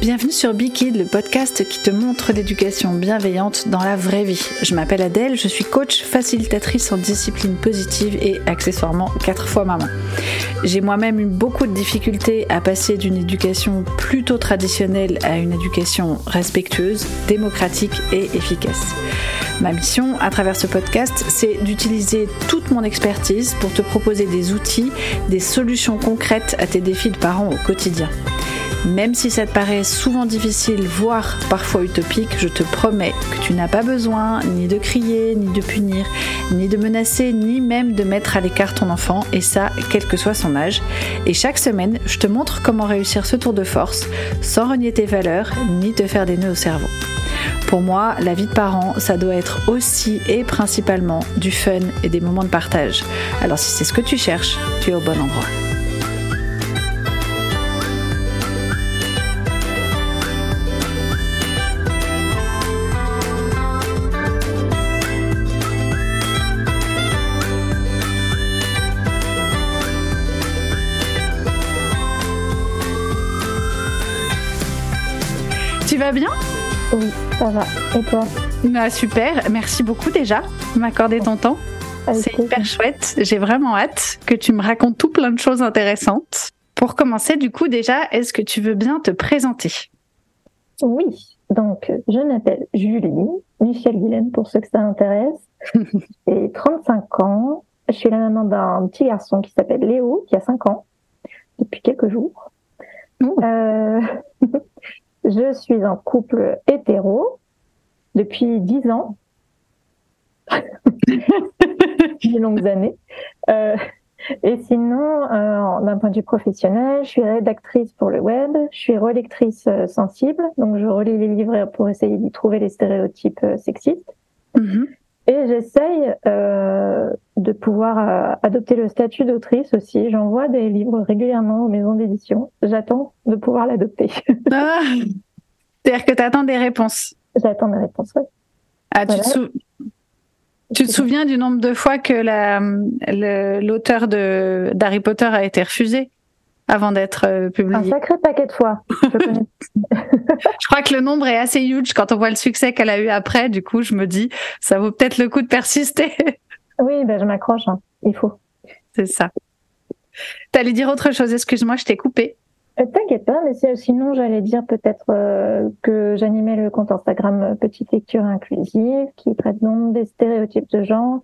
Bienvenue sur Bikid, le podcast qui te montre l'éducation bienveillante dans la vraie vie. Je m'appelle Adèle, je suis coach, facilitatrice en discipline positive et accessoirement quatre fois maman. J'ai moi-même eu beaucoup de difficultés à passer d'une éducation plutôt traditionnelle à une éducation respectueuse, démocratique et efficace. Ma mission à travers ce podcast, c'est d'utiliser toute mon expertise pour te proposer des outils, des solutions concrètes à tes défis de parents au quotidien. Même si ça te paraît souvent difficile, voire parfois utopique, je te promets que tu n'as pas besoin ni de crier, ni de punir, ni de menacer, ni même de mettre à l'écart ton enfant, et ça, quel que soit son âge. Et chaque semaine, je te montre comment réussir ce tour de force sans renier tes valeurs, ni te faire des nœuds au cerveau. Pour moi, la vie de parent, ça doit être aussi et principalement du fun et des moments de partage. Alors si c'est ce que tu cherches, tu es au bon endroit. Vas bien Oui, ça va. Et toi bah, Super, merci beaucoup déjà de m'accorder ton temps. C'est hyper chouette. J'ai vraiment hâte que tu me racontes tout plein de choses intéressantes. Pour commencer, du coup, déjà, est-ce que tu veux bien te présenter? Oui, donc je m'appelle Julie, Michel Guilaine pour ceux que ça intéresse. J'ai 35 ans. Je suis la maman d'un petit garçon qui s'appelle Léo, qui a 5 ans, depuis quelques jours. Euh... Je suis en couple hétéro depuis dix ans. depuis longues années. Euh, et sinon, euh, d'un point de vue professionnel, je suis rédactrice pour le web, je suis relectrice euh, sensible, donc je relis les livres pour essayer d'y trouver les stéréotypes sexistes. Mm-hmm. Et j'essaye euh, de pouvoir euh, adopter le statut d'autrice aussi. J'envoie des livres régulièrement aux maisons d'édition. J'attends de pouvoir l'adopter. Ah, C'est-à-dire que tu attends des réponses. J'attends des réponses, oui. Ah, tu, te, sou... tu te souviens du nombre de fois que l'auteur d'Harry Potter a été refusé avant d'être euh, publié? Un sacré paquet de fois. Je, je, crois que le nombre est assez huge quand on voit le succès qu'elle a eu après. Du coup, je me dis, ça vaut peut-être le coup de persister. oui, ben, je m'accroche. Hein. Il faut. C'est ça. T'allais dire autre chose. Excuse-moi, je t'ai coupé. Euh, T'inquiète pas, mais sinon j'allais dire peut-être euh, que j'animais le compte Instagram euh, Petite Lecture Inclusive qui traite donc des stéréotypes de genre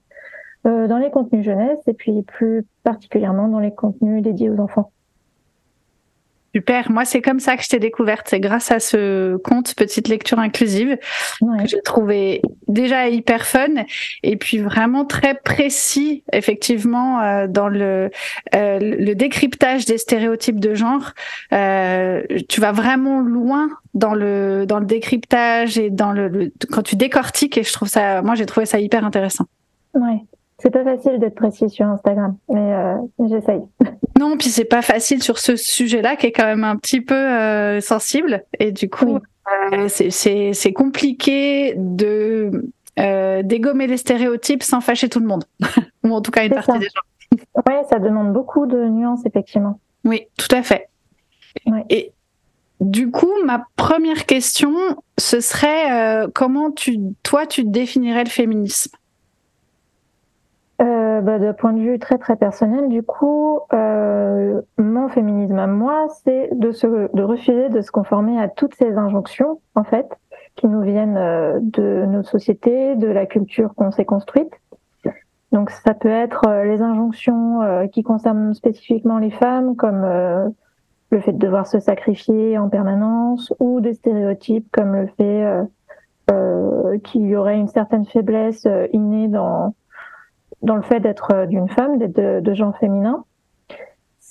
euh, dans les contenus jeunesse et puis plus particulièrement dans les contenus dédiés aux enfants. Super. Moi, c'est comme ça que je t'ai découverte. C'est grâce à ce compte Petite Lecture Inclusive ouais. que j'ai trouvé déjà hyper fun et puis vraiment très précis, effectivement, euh, dans le, euh, le décryptage des stéréotypes de genre. Euh, tu vas vraiment loin dans le dans le décryptage et dans le, le quand tu décortiques et je trouve ça, moi, j'ai trouvé ça hyper intéressant. Ouais. C'est pas facile d'être précis sur Instagram, mais euh, j'essaye. Non, puis c'est pas facile sur ce sujet-là qui est quand même un petit peu euh, sensible, et du coup, oui. euh, c'est compliqué de euh, dégommer les stéréotypes sans fâcher tout le monde, ou en tout cas une partie ça. des gens. Oui, ça demande beaucoup de nuances, effectivement. Oui, tout à fait. Ouais. Et du coup, ma première question, ce serait comment tu, toi, tu définirais le féminisme? Bah, D'un point de vue très très personnel, du coup, euh, mon féminisme à moi, c'est de, de refuser de se conformer à toutes ces injonctions, en fait, qui nous viennent euh, de nos sociétés, de la culture qu'on s'est construite. Donc ça peut être euh, les injonctions euh, qui concernent spécifiquement les femmes, comme euh, le fait de devoir se sacrifier en permanence, ou des stéréotypes comme le fait euh, qu'il y aurait une certaine faiblesse innée dans dans le fait d'être d'une femme, d'être de, de, genre féminin.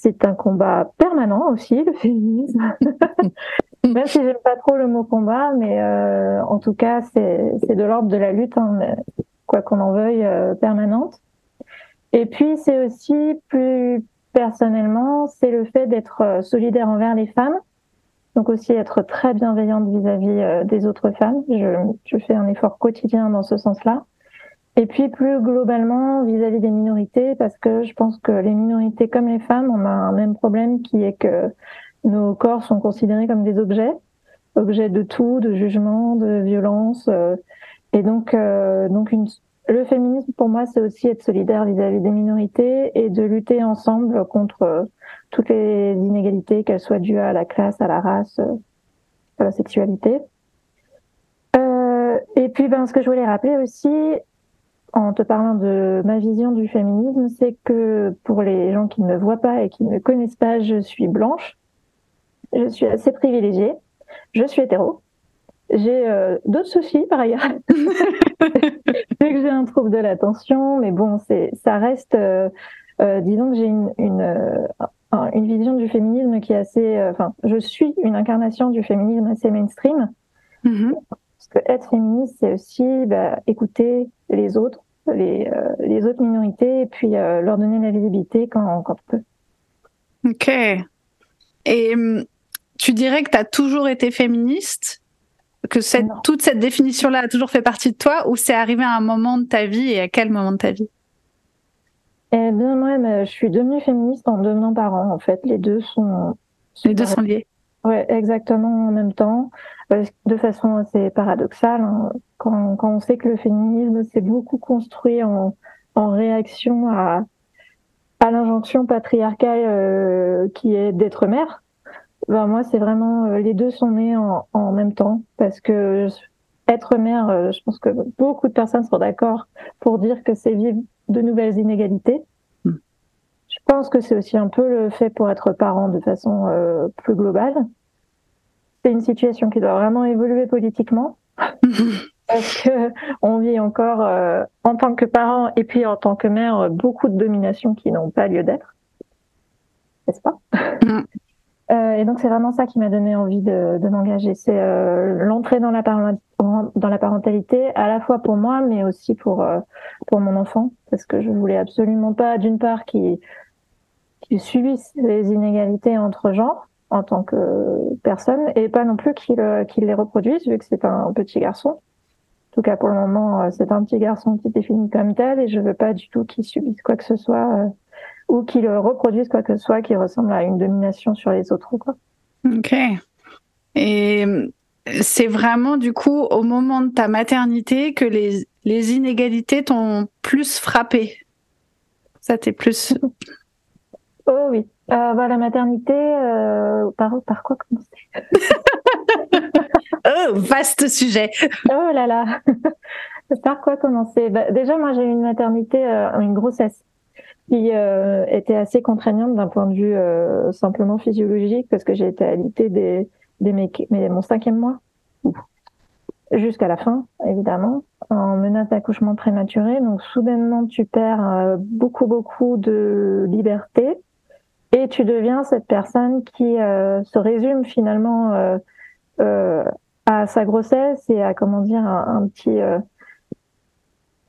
C'est un combat permanent aussi, le féminisme. Même si j'aime pas trop le mot combat, mais euh, en tout cas, c'est de l'ordre de la lutte, hein, quoi qu'on en veuille, euh, permanente. Et puis, c'est aussi plus personnellement, c'est le fait d'être solidaire envers les femmes. Donc aussi être très bienveillante vis-à-vis -vis des autres femmes. Je, je fais un effort quotidien dans ce sens-là. Et puis plus globalement vis-à-vis -vis des minorités, parce que je pense que les minorités comme les femmes, on a un même problème qui est que nos corps sont considérés comme des objets objet de tout, de jugement, de violence. et donc, donc une, le féminisme, pour moi, c'est aussi être solidaire vis-à-vis des minorités et de lutter ensemble contre toutes les inégalités, qu'elles soient dues à la classe, à la race, à la sexualité. Euh, et puis, ben, ce que je voulais rappeler aussi, en te parlant de ma vision du féminisme, c'est que pour les gens qui ne me voient pas et qui ne me connaissent pas, je suis blanche, je suis assez privilégiée, je suis hétéro, j'ai euh, d'autres soucis par ailleurs. Vu que j'ai un trouble de l'attention, mais bon, c'est, ça reste, euh, euh disons que j'ai une, une, une, vision du féminisme qui est assez, enfin, je suis une incarnation du féminisme assez mainstream. Mm-hmm. Que être féministe, c'est aussi bah, écouter les autres, les, les autres minorités, et puis leur donner la visibilité quand, quand on peut. Ok. Et hum, tu dirais que tu as toujours été féministe? Que cette, toute cette définition-là a toujours fait partie de toi ou c'est arrivé à un moment de ta vie et à quel moment de ta vie? Eh bien, moi, je suis devenue féministe en devenant parent, en fait. Les deux sont. Les deux sont liés. Ouais, exactement en même temps, euh, de façon assez paradoxale. Hein. Quand, quand on sait que le féminisme s'est beaucoup construit en, en réaction à, à l'injonction patriarcale euh, qui est d'être mère, ben moi, c'est vraiment euh, les deux sont nés en, en, même temps parce que être mère, euh, je pense que beaucoup de personnes sont d'accord pour dire que c'est vivre de nouvelles inégalités. Hmm. Je pense que c'est aussi un peu le fait pour être parent de façon plus globale. C'est une situation qui doit vraiment évoluer politiquement. parce que on vit encore en tant que parent et puis en tant que mère beaucoup de dominations qui n'ont pas lieu d'être, n'est-ce pas? Hmm. Euh, et donc c'est vraiment ça qui m'a donné envie de, de m'engager. C'est euh, l'entrée dans la, dans la parentalité, à la fois pour moi, mais aussi pour euh, pour mon enfant, parce que je voulais absolument pas, d'une part, qu'il qu'il subisse les inégalités entre genres en tant que personne, et pas non plus qu'il qu'il les reproduise, vu que c'est un petit garçon. En tout cas, pour le moment, c'est un petit garçon qui est défini comme tel, et je veux pas du tout qu'il subisse quoi que ce soit ou qu'ils reproduisent quoi que ce soit qui ressemble à une domination sur les autres. Quoi. Ok. Et euh, c'est vraiment du coup au moment de ta maternité que les, les inégalités t'ont plus frappé? Ça t'est plus. oh oui. Euh, bah, la maternité, euh, par, par quoi commencer Oh, vaste sujet. oh là là. par quoi commencer? Bah, Déjà, moi j'ai eu une maternité, une grossesse qui euh, était assez contraignante d'un point de vue euh, simplement physiologique parce que j'ai été alitée des, des mes, mon cinquième mois jusqu'à la fin évidemment en menace d'accouchement prématuré donc soudainement tu perds euh, beaucoup beaucoup de liberté et tu deviens cette personne qui se résume finalement à sa grossesse et à comment dire un, petit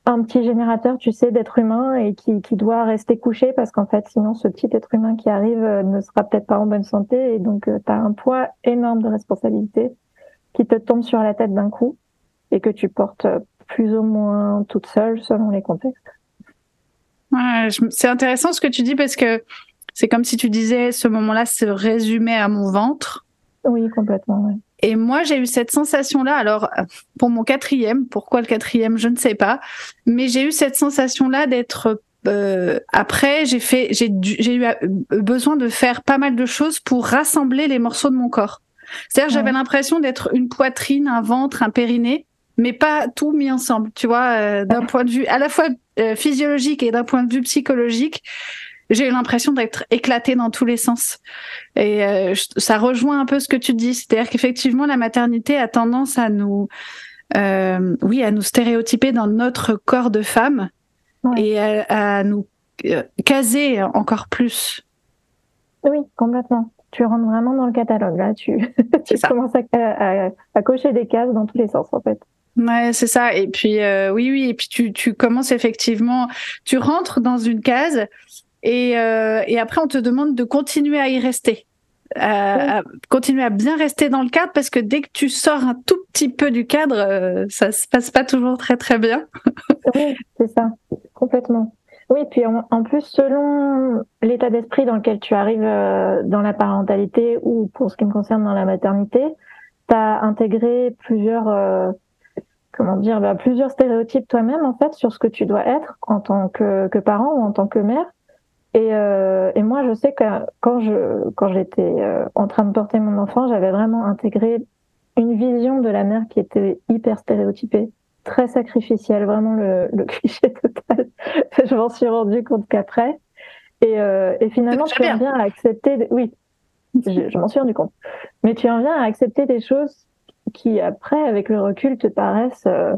un petit générateur, tu sais, d'être humain et qui, qui doit rester couché parce qu'en fait, sinon, ce petit être humain qui arrive euh, ne sera peut-être pas en bonne santé et donc euh, tu as un poids énorme de responsabilité qui te tombe sur la tête d'un coup et que tu portes euh, plus ou moins toute seule selon les contextes. C'est intéressant ce que tu dis parce que c'est comme si tu disais ce moment-là se résumait à mon ventre. Oui, complètement. Ouais. Et moi, j'ai eu cette sensation-là. Alors, pour mon quatrième, pourquoi le quatrième, je ne sais pas, mais j'ai eu cette sensation-là d'être euh, après, j'ai fait, j'ai eu euh, besoin de faire pas mal de choses pour rassembler les morceaux de mon corps. C'est-à-dire, j'avais l'impression d'être une poitrine, un ventre, un périnée, mais pas tout mis ensemble. Tu vois, euh, d'un point de vue à la fois physiologique et d'un point de vue psychologique j'ai eu l'impression d'être éclatée dans tous les sens. Et euh, ça rejoint un peu ce que tu dis, c'est-à-dire qu'effectivement la maternité a tendance à nous, euh, oui, à nous stéréotyper dans notre corps de femme et à, nous euh, caser encore plus. Oui, complètement. Tu rentres vraiment dans le catalogue là. Tu, tu commences à, à, cocher des cases dans tous les sens en fait. Ouais, c'est ça. Et puis oui, oui. Et puis tu, tu commences effectivement, tu rentres dans une case et, euh, et après, on te demande de continuer à y rester. À, continuer à bien rester dans le cadre parce que dès que tu sors un tout petit peu du cadre, euh, ça se passe pas toujours très très bien. oui, c'est ça, complètement. Oui, puis en, plus, selon l'état d'esprit dans lequel tu arrives euh, dans la parentalité ou pour ce qui me concerne dans la maternité, as intégré plusieurs, euh, comment dire, bah, plusieurs stéréotypes toi-même en fait sur ce que tu dois être en tant que, que parent ou en tant que mère. Et, euh, et moi, je sais que quand je quand j'étais euh, en train de porter mon enfant, j'avais vraiment intégré une vision de la mère qui était hyper stéréotypée, très sacrificielle, vraiment le, le cliché total. je m'en suis rendu compte qu'après. Et, euh, et finalement, tu en viens à accepter. Oui, je, je m'en suis rendu compte. Mais tu en viens à accepter des choses qui, après, avec le recul, te paraissent euh,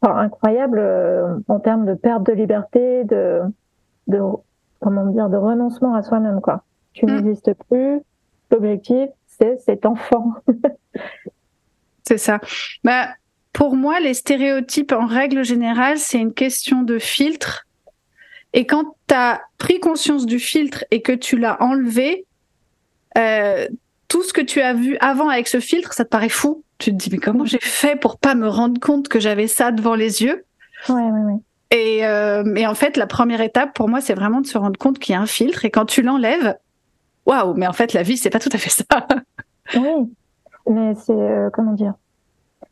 enfin, incroyables euh, en termes de perte de liberté, de de comment dire de renoncement à soi-même quoi. Tu mm. n'existes plus. L'objectif c'est cet enfant. c'est ça. Bah pour moi les stéréotypes en règle générale c'est une question de filtre. Et quand tu as pris conscience du filtre et que tu l'as enlevé, euh, tout ce que tu as vu avant avec ce filtre, ça te paraît fou. Tu te dis mais comment j'ai fait pour pas me rendre compte que j'avais ça devant les yeux? Ouais, ouais, ouais. Et, euh, et en fait, la première étape pour moi, c'est vraiment de se rendre compte qu'il y a un filtre. Et quand tu l'enlèves, waouh, mais en fait, la vie, c'est pas tout à fait ça. oui, mais c'est euh, comment dire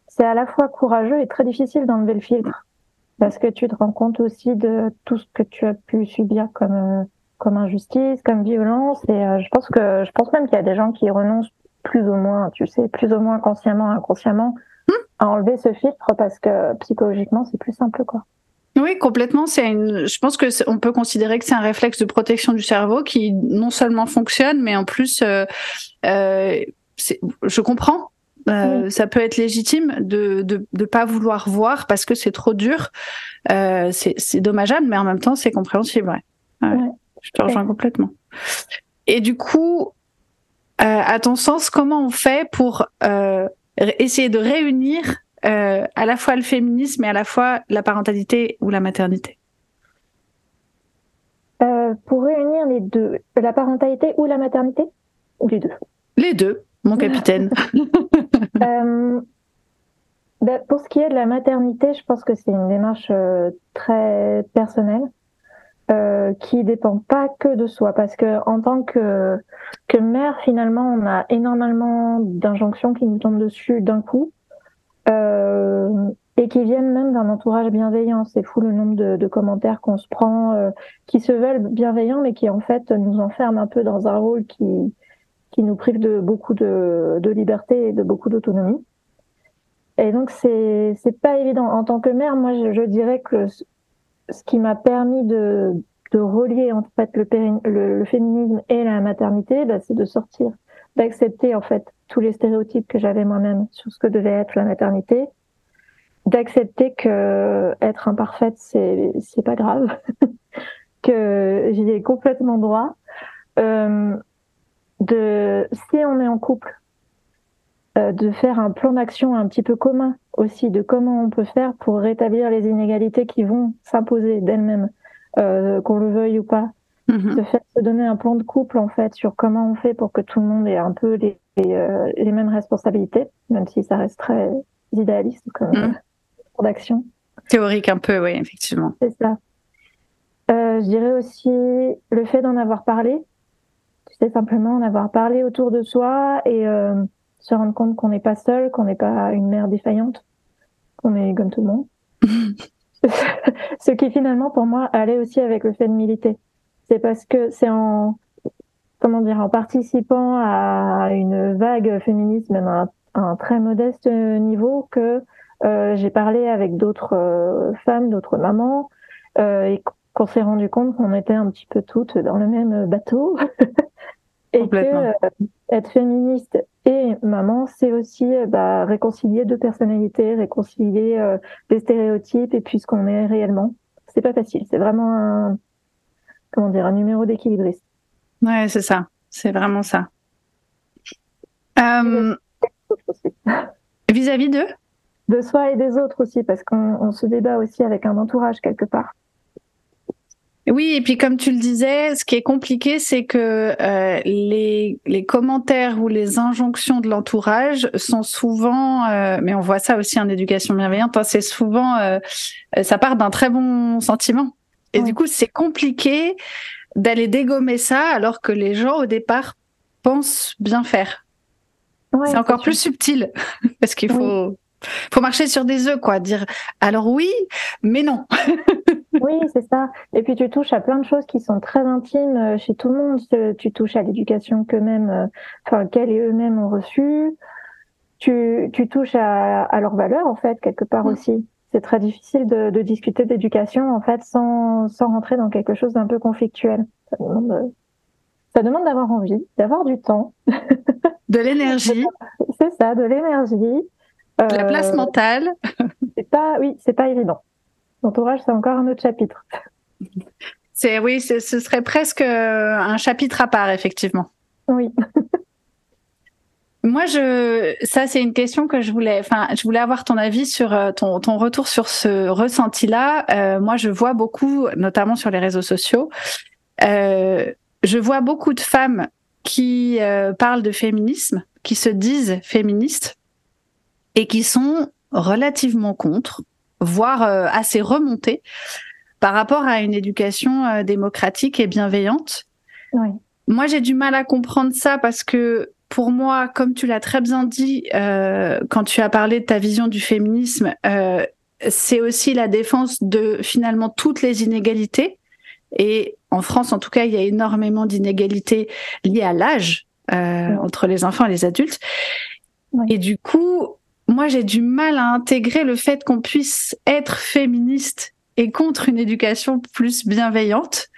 C'est à la fois courageux et très difficile d'enlever le filtre parce que tu te rends compte aussi de tout ce que tu as pu subir comme euh, comme injustice, comme violence. Et euh, je pense que je pense même qu'il y a des gens qui renoncent plus ou moins, tu sais, plus ou moins consciemment, inconsciemment, hmm. à enlever ce filtre parce que psychologiquement, c'est plus simple, quoi. Oui, complètement. C'est une. Je pense que on peut considérer que c'est un réflexe de protection du cerveau qui non seulement fonctionne, mais en plus, euh, euh, je comprends. Euh, Ça peut être légitime de de de pas vouloir voir parce que c'est trop dur. Euh, c'est dommageable, mais en même temps, c'est compréhensible. Ouais. ouais. Je te rejoins complètement. Et du coup, euh, à ton sens, comment on fait pour euh, essayer de réunir euh, à la fois le féminisme et à la fois la parentalité ou la maternité euh, Pour réunir les deux, la parentalité ou la maternité? Ou les deux Les deux, mon capitaine. euh, ben, pour ce qui est de la maternité, je pense que c'est une démarche très personnelle. Euh, qui dépend pas que de soi parce que en tant que que mère finalement on a énormément d'injonctions qui nous tombent dessus d'un coup euh, et qui viennent même d'un entourage bienveillant. C'est fou le nombre de, commentaires qu'on se prend, euh, qui se veulent bienveillants, mais qui en fait nous enferment un peu dans un rôle qui, qui nous prive de beaucoup de, de liberté et de beaucoup d'autonomie. Et donc c'est c'est pas évident. En tant que mère, moi je, dirais que ce qui m'a permis de, de relier en fait le féminisme et la maternité, bah, c'est de sortir, d'accepter en fait tous les stéréotypes que j'avais moi-même sur ce que devait être la maternité, d'accepter que être imparfaite c'est c'est pas grave, que j'y ai complètement droit. Euh, de si on est en couple, euh, de faire un plan d'action un petit peu commun aussi de comment on peut faire pour rétablir les inégalités qui vont s'imposer d'elles-mêmes, euh, qu'on le veuille ou pas. Mm-hmm. De faire se donner un plan de couple en fait sur comment on fait pour que tout le monde ait un peu les euh, les mêmes responsabilités, même si ça reste très idéaliste comme mmh. d'action. Théorique un peu, oui, effectivement. C'est ça. Euh, je dirais aussi le fait d'en avoir parlé. Tu sais, simplement en avoir parlé autour de soi et euh, se rendre compte qu'on n'est pas seul, qu'on n'est pas une mère défaillante, qu'on est comme tout le monde. Ce qui finalement, pour moi, allait aussi avec le fait de militer. C'est parce que c'est en comment dire, en participant à une vague féministe, même à un, très modeste niveau, que euh, j'ai parlé avec d'autres euh, femmes, d'autres mamans, euh, et qu'on s'est rendu compte qu'on était un petit peu toutes dans le même bateau. et que être féministe et maman, c'est aussi bah, réconcilier deux personnalités, réconcilier des stéréotypes et puis ce qu'on est réellement. C'est pas facile. C'est vraiment un, comment dire, un numéro d'équilibriste. Ouais, c'est ça. C'est vraiment ça. Euh, vis-à-vis de De soi et des autres aussi, parce qu'on se débat aussi avec un entourage quelque part. Oui, et puis comme tu le disais, ce qui est compliqué, c'est que euh, les, les, commentaires ou les injonctions de l'entourage sont souvent, euh, mais on voit ça aussi en éducation bienveillante, hein, c'est souvent, euh, ça part d'un très bon sentiment. Et du coup, c'est compliqué d'aller dégommer ça alors que les gens au départ pensent bien faire. c'est encore plus subtil parce qu'il faut, faut marcher sur des œufs, quoi. Dire alors oui, mais non. oui, c'est ça. Et puis tu touches à plein de choses qui sont très intimes euh, chez tout le monde. Tu touches à l'éducation qu'eux-mêmes, euh, enfin qu'elles et eux-mêmes ont reçue. Tu, tu touches à, à leurs valeurs en fait quelque part mm. aussi. C'est très difficile de, de discuter d'éducation en fait sans, sans rentrer dans quelque chose d'un peu conflictuel. Ça demande, ça demande d'avoir envie, d'avoir du temps, de l'énergie. c'est ça, de l'énergie. la place euh, mentale. c'est pas, oui, c'est pas évident. L'entourage, c'est encore un autre chapitre. C'est oui, ce serait presque euh, un chapitre à part, effectivement. Oui. Moi, je, ça, c'est une question que je voulais, enfin, je voulais avoir ton avis sur euh, ton, ton retour sur ce ressenti-là. Euh, moi, je vois beaucoup, notamment sur les réseaux sociaux, euh, je vois beaucoup de femmes qui parlent de féminisme, qui se disent féministes et qui sont relativement contre, voire assez remontées par rapport à une éducation démocratique et bienveillante. Oui. Moi, j'ai du mal à comprendre ça parce que pour moi, comme tu l'as très bien dit euh, quand tu as parlé de ta vision du féminisme, euh, c'est aussi la défense de finalement toutes les inégalités. Et en France, en tout cas, il y a énormément d'inégalités liées à l'âge euh, entre les enfants et les adultes. Et du coup, moi, j'ai du mal à intégrer le fait qu'on puisse être féministe et contre une éducation plus bienveillante.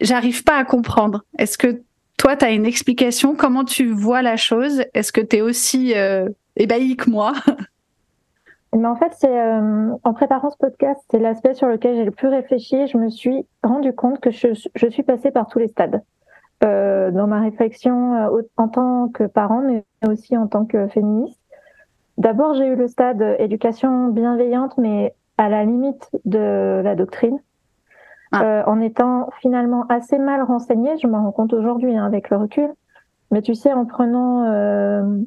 J'arrive pas à comprendre. Est-ce que toi, tu as une explication? Comment tu vois la chose? Est-ce que tu es aussi euh, ébahi que moi? Mais en fait, c'est euh, en préparant ce podcast, c'est l'aspect sur lequel j'ai le plus réfléchi. Je me suis rendu compte que je, suis passée par tous les stades euh, dans ma réflexion en tant que parent, mais aussi en tant que féministe. D'abord, j'ai eu le stade éducation bienveillante, mais à la limite de la doctrine. Ah. Euh, en étant finalement assez mal renseignée, je m'en rends compte aujourd'hui hein, avec le recul. Mais tu sais, en prenant euh,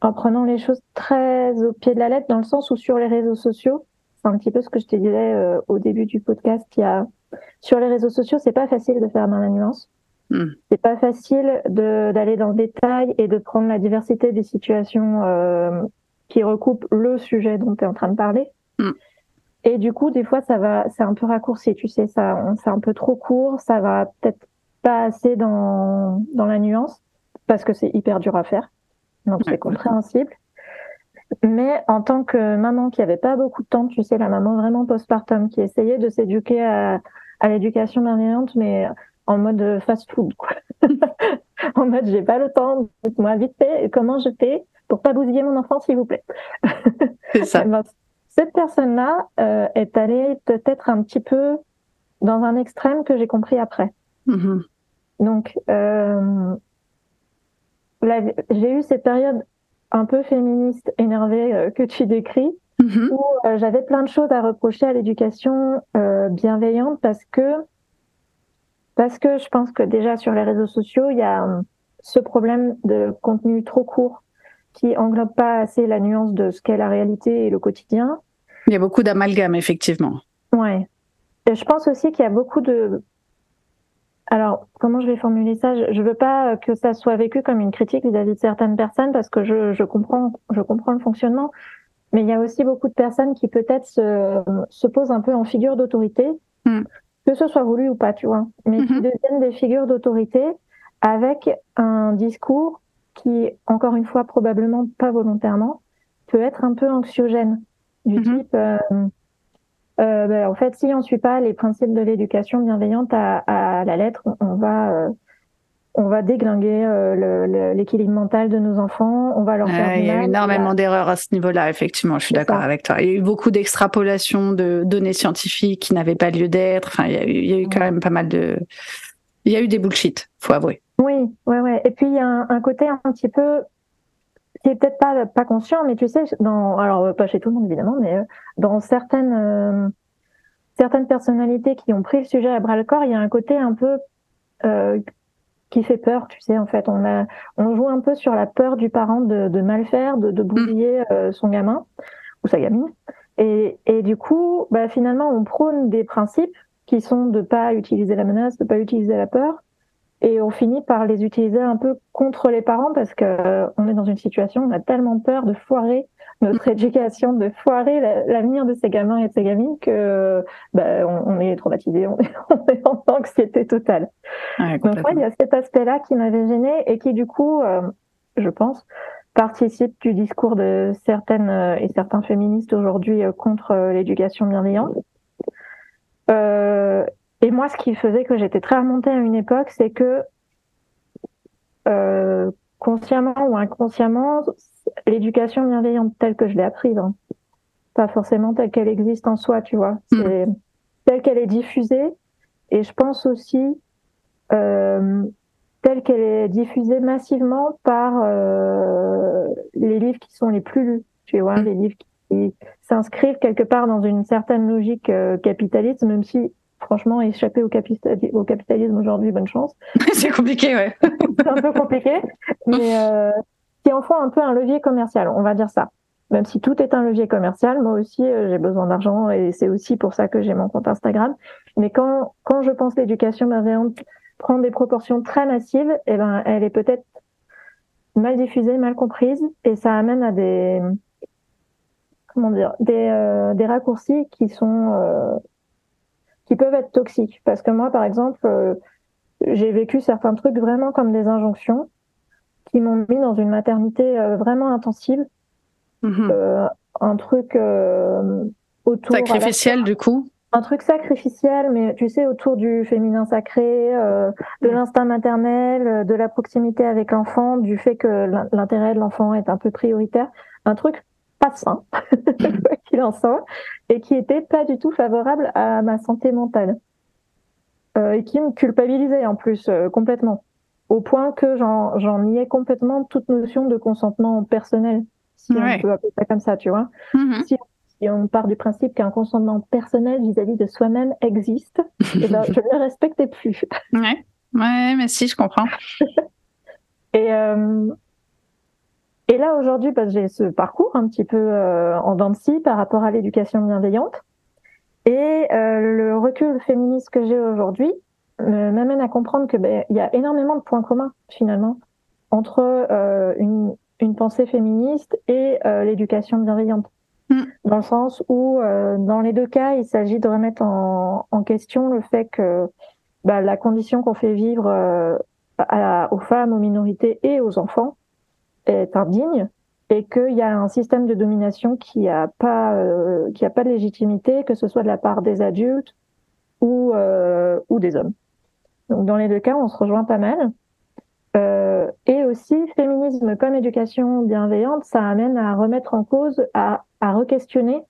en prenant les choses très au pied de la lettre, dans le sens où sur les réseaux sociaux, c'est un petit peu ce que je te disais euh, au début du podcast. Il y a sur les réseaux sociaux, c'est pas facile de faire dans la nuance. Hmm. C'est pas facile d'aller dans le détail et de prendre la diversité des situations qui recoupent le sujet dont tu es en train de parler. Hmm. Et du coup, des fois, ça va, c'est un peu raccourci, tu sais, ça, c'est un peu trop court, ça va peut-être pas assez dans, dans la nuance, parce que c'est hyper dur à faire. Donc, c'est compréhensible. Mais en tant que maman qui avait pas beaucoup de temps, tu sais, la maman vraiment postpartum, qui essayait de s'éduquer à, à l'éducation bienveillante, mais en mode fast food, quoi. en mode, j'ai pas le temps, dites-moi vite fait comment je fais pour pas bousiller mon enfant, s'il vous plaît. C'est ça. Cette personne-là euh, est allée peut-être un petit peu dans un extrême que j'ai compris après. Mm-hmm. Donc, euh, j'ai eu cette période un peu féministe énervée euh, que tu décris, mm-hmm. où j'avais plein de choses à reprocher à l'éducation bienveillante parce que parce que je pense que déjà sur les réseaux sociaux, il y a ce problème de contenu trop court qui englobe pas assez la nuance de ce qu'est la réalité et le quotidien. Il y a beaucoup d'amalgame, effectivement. Ouais. Je pense aussi qu'il y a beaucoup de. Alors, comment je vais formuler ça? Je ne veux pas que ça soit vécu comme une critique vis-à-vis de certaines personnes parce que je, je, comprends, je comprends le fonctionnement. Mais il y a aussi beaucoup de personnes qui peut-être se, se posent un peu en figure d'autorité, hmm. que ce soit voulu ou pas, tu vois, mais qui mm-hmm. deviennent des figures d'autorité avec un discours qui, encore une fois, probablement pas volontairement, peut être un peu anxiogène, du mhm. type, euh, euh, ben, en fait, si on ne suit pas les principes de l'éducation bienveillante à, à, la lettre, on va, euh, on va déglinguer l'équilibre mental de nos enfants, on va leur faire Il y a eu énormément d'erreurs à ce niveau-là, effectivement, je suis d'accord avec toi. Il y a eu beaucoup d'extrapolations de données scientifiques qui n'avaient pas lieu d'être. Enfin, il y, a eu, il y a eu quand même pas mal de... Il y a eu des bullshit, faut avouer. Oui, ouais, ouais. Et puis il y a un, côté un petit peu qui est peut-être pas pas conscient, mais tu sais, dans alors pas chez tout le monde évidemment, mais euh, dans certaines euh, certaines personnalités qui ont pris le sujet à bras le corps, il y a un côté un peu euh, qui fait peur, tu sais. En fait, on a on joue un peu sur la peur du parent de, de mal faire, de, de mm. bousiller euh, son gamin ou sa gamine. Et, et du coup, bah, finalement, on prône des principes qui sont de pas utiliser la menace, de pas utiliser la peur, et on finit par les utiliser un peu contre les parents parce que euh, on est dans une situation où on a tellement peur de foirer notre éducation, de foirer l'avenir de ces gamins et de ces gamines que bah, on, est traumatisé, on est, en anxiété totale. Donc il y a cet aspect-là qui m'avait gêné et qui du coup, euh, je pense, participe du discours de certaines euh, et certains féministes aujourd'hui contre l'éducation bienveillante. Euh, et moi, ce qui faisait que j'étais très remontée à une époque, c'est que euh, consciemment ou inconsciemment, l'éducation bienveillante telle que je l'ai apprise, hein, pas forcément telle qu'elle existe en soi, tu vois, mm. c'est telle qu'elle est diffusée. Et je pense aussi euh, telle qu'elle est diffusée massivement par euh, les livres qui sont les plus lus, tu vois, mm. les livres qui s'inscrivent quelque part dans une certaine logique euh, capitaliste, même si franchement, échapper au, au capitalisme aujourd'hui, bonne chance. c'est compliqué, ouais. c'est un peu compliqué, mais euh, qui en font un peu un levier commercial, on va dire ça. Même si tout est un levier commercial, moi aussi, euh, j'ai besoin d'argent et c'est aussi pour ça que j'ai mon compte Instagram. Mais quand, quand je pense l'éducation bienveillante prend des proportions très massives, eh ben, elle est peut-être mal diffusée, mal comprise et ça amène à des, comment dire, des, euh, des raccourcis qui sont euh, qui peuvent être toxiques. Parce que moi, par exemple, euh, j'ai vécu certains trucs vraiment comme des injonctions qui m'ont mis dans une maternité euh, vraiment intensive. Mhm. Euh, un truc autour... Sacrificiel, du coup? Un truc sacrificiel, mais tu sais, autour du féminin sacré, de l'instinct maternel, de la proximité avec l'enfant, du fait que l'intérêt de l'enfant est un peu prioritaire. Un truc pas sain, qu'il en soit, et qui était pas du tout favorable à ma santé mentale. Euh, et qui me culpabilisait en plus euh, complètement. Au point que j'en niais complètement toute notion de consentement personnel, si on peut appeler ça comme ça, tu vois. Mm-hmm. si, on part du principe qu'un consentement personnel vis-à-vis de soi-même existe, eh ben, je ne le respectais plus. ouais. ouais, mais si, je comprends. et, euh, et là, aujourd'hui, parce que j'ai ce parcours un petit peu euh, en dents de par rapport à l'éducation bienveillante. Et euh, le recul féministe que j'ai aujourd'hui m'amène à comprendre que ben, il y a énormément de points communs finalement entre euh, une, une, pensée féministe et euh, l'éducation bienveillante. Mm. Dans le sens où, euh, dans les deux cas, il s'agit de remettre en, en, question le fait que bah, la condition qu'on fait vivre à, aux femmes, aux minorités et aux enfants est indigne et qu'il y a un système de domination qui a pas euh, qui a pas de légitimité, que ce soit de la part des adultes ou euh, ou des hommes. Donc dans les deux cas, on se rejoint pas mal. Euh, et aussi, féminisme comme éducation bienveillante, ça amène à remettre en cause, à, à re-questionner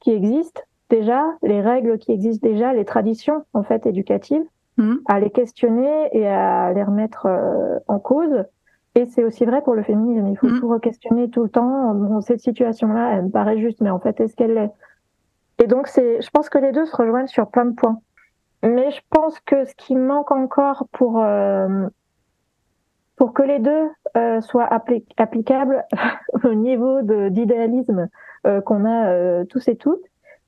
qui existe déjà, les règles qui existent déjà, les traditions en fait éducatives, mmh. à les questionner et à les remettre en cause et c'est aussi vrai pour le féminisme. Il faut mm. tout re-questionner tout le temps. Bon, cette situation-là, elle me paraît juste, mais en fait, est-ce qu'elle l'est? Et donc, c'est, je pense que les deux se rejoignent sur plein de points. Mais je pense que ce qui manque encore pour euh, pour que les deux euh, soient applicables au niveau d'idéalisme euh, qu'on a tous et toutes,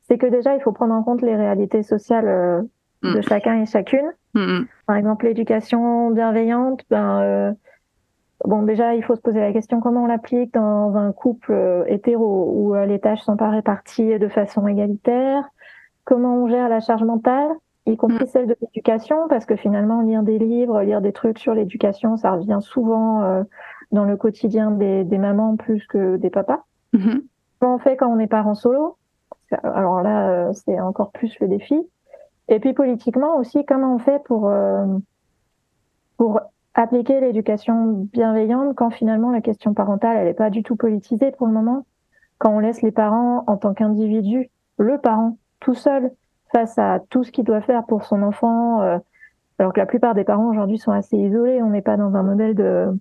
c'est que déjà, il faut prendre en compte les réalités sociales euh, de mm. chacun et chacune. Mm, Par exemple, l'éducation bienveillante, ben Bon, déjà, il faut se poser la question comment on l'applique dans un couple euh, hétéro où euh, les tâches sont pas réparties de façon égalitaire? Comment on gère la charge mentale, y compris mm. celle de l'éducation, parce que finalement, lire des livres, lire des trucs sur l'éducation, ça revient souvent euh, dans le quotidien des, des, mamans plus que des papas. Mm-hmm. Comment on fait quand on est parent solo? Alors là, c'est encore plus le défi. Et puis politiquement aussi, comment on fait pour pour appliquer l'éducation bienveillante quand finalement la question parentale, elle n'est pas du tout politisée pour le moment, quand on laisse les parents en tant qu'individus, le parent tout seul face à tout ce qu'il doit faire pour son enfant, euh, alors que la plupart des parents aujourd'hui sont assez isolés, on n'est pas dans un modèle de,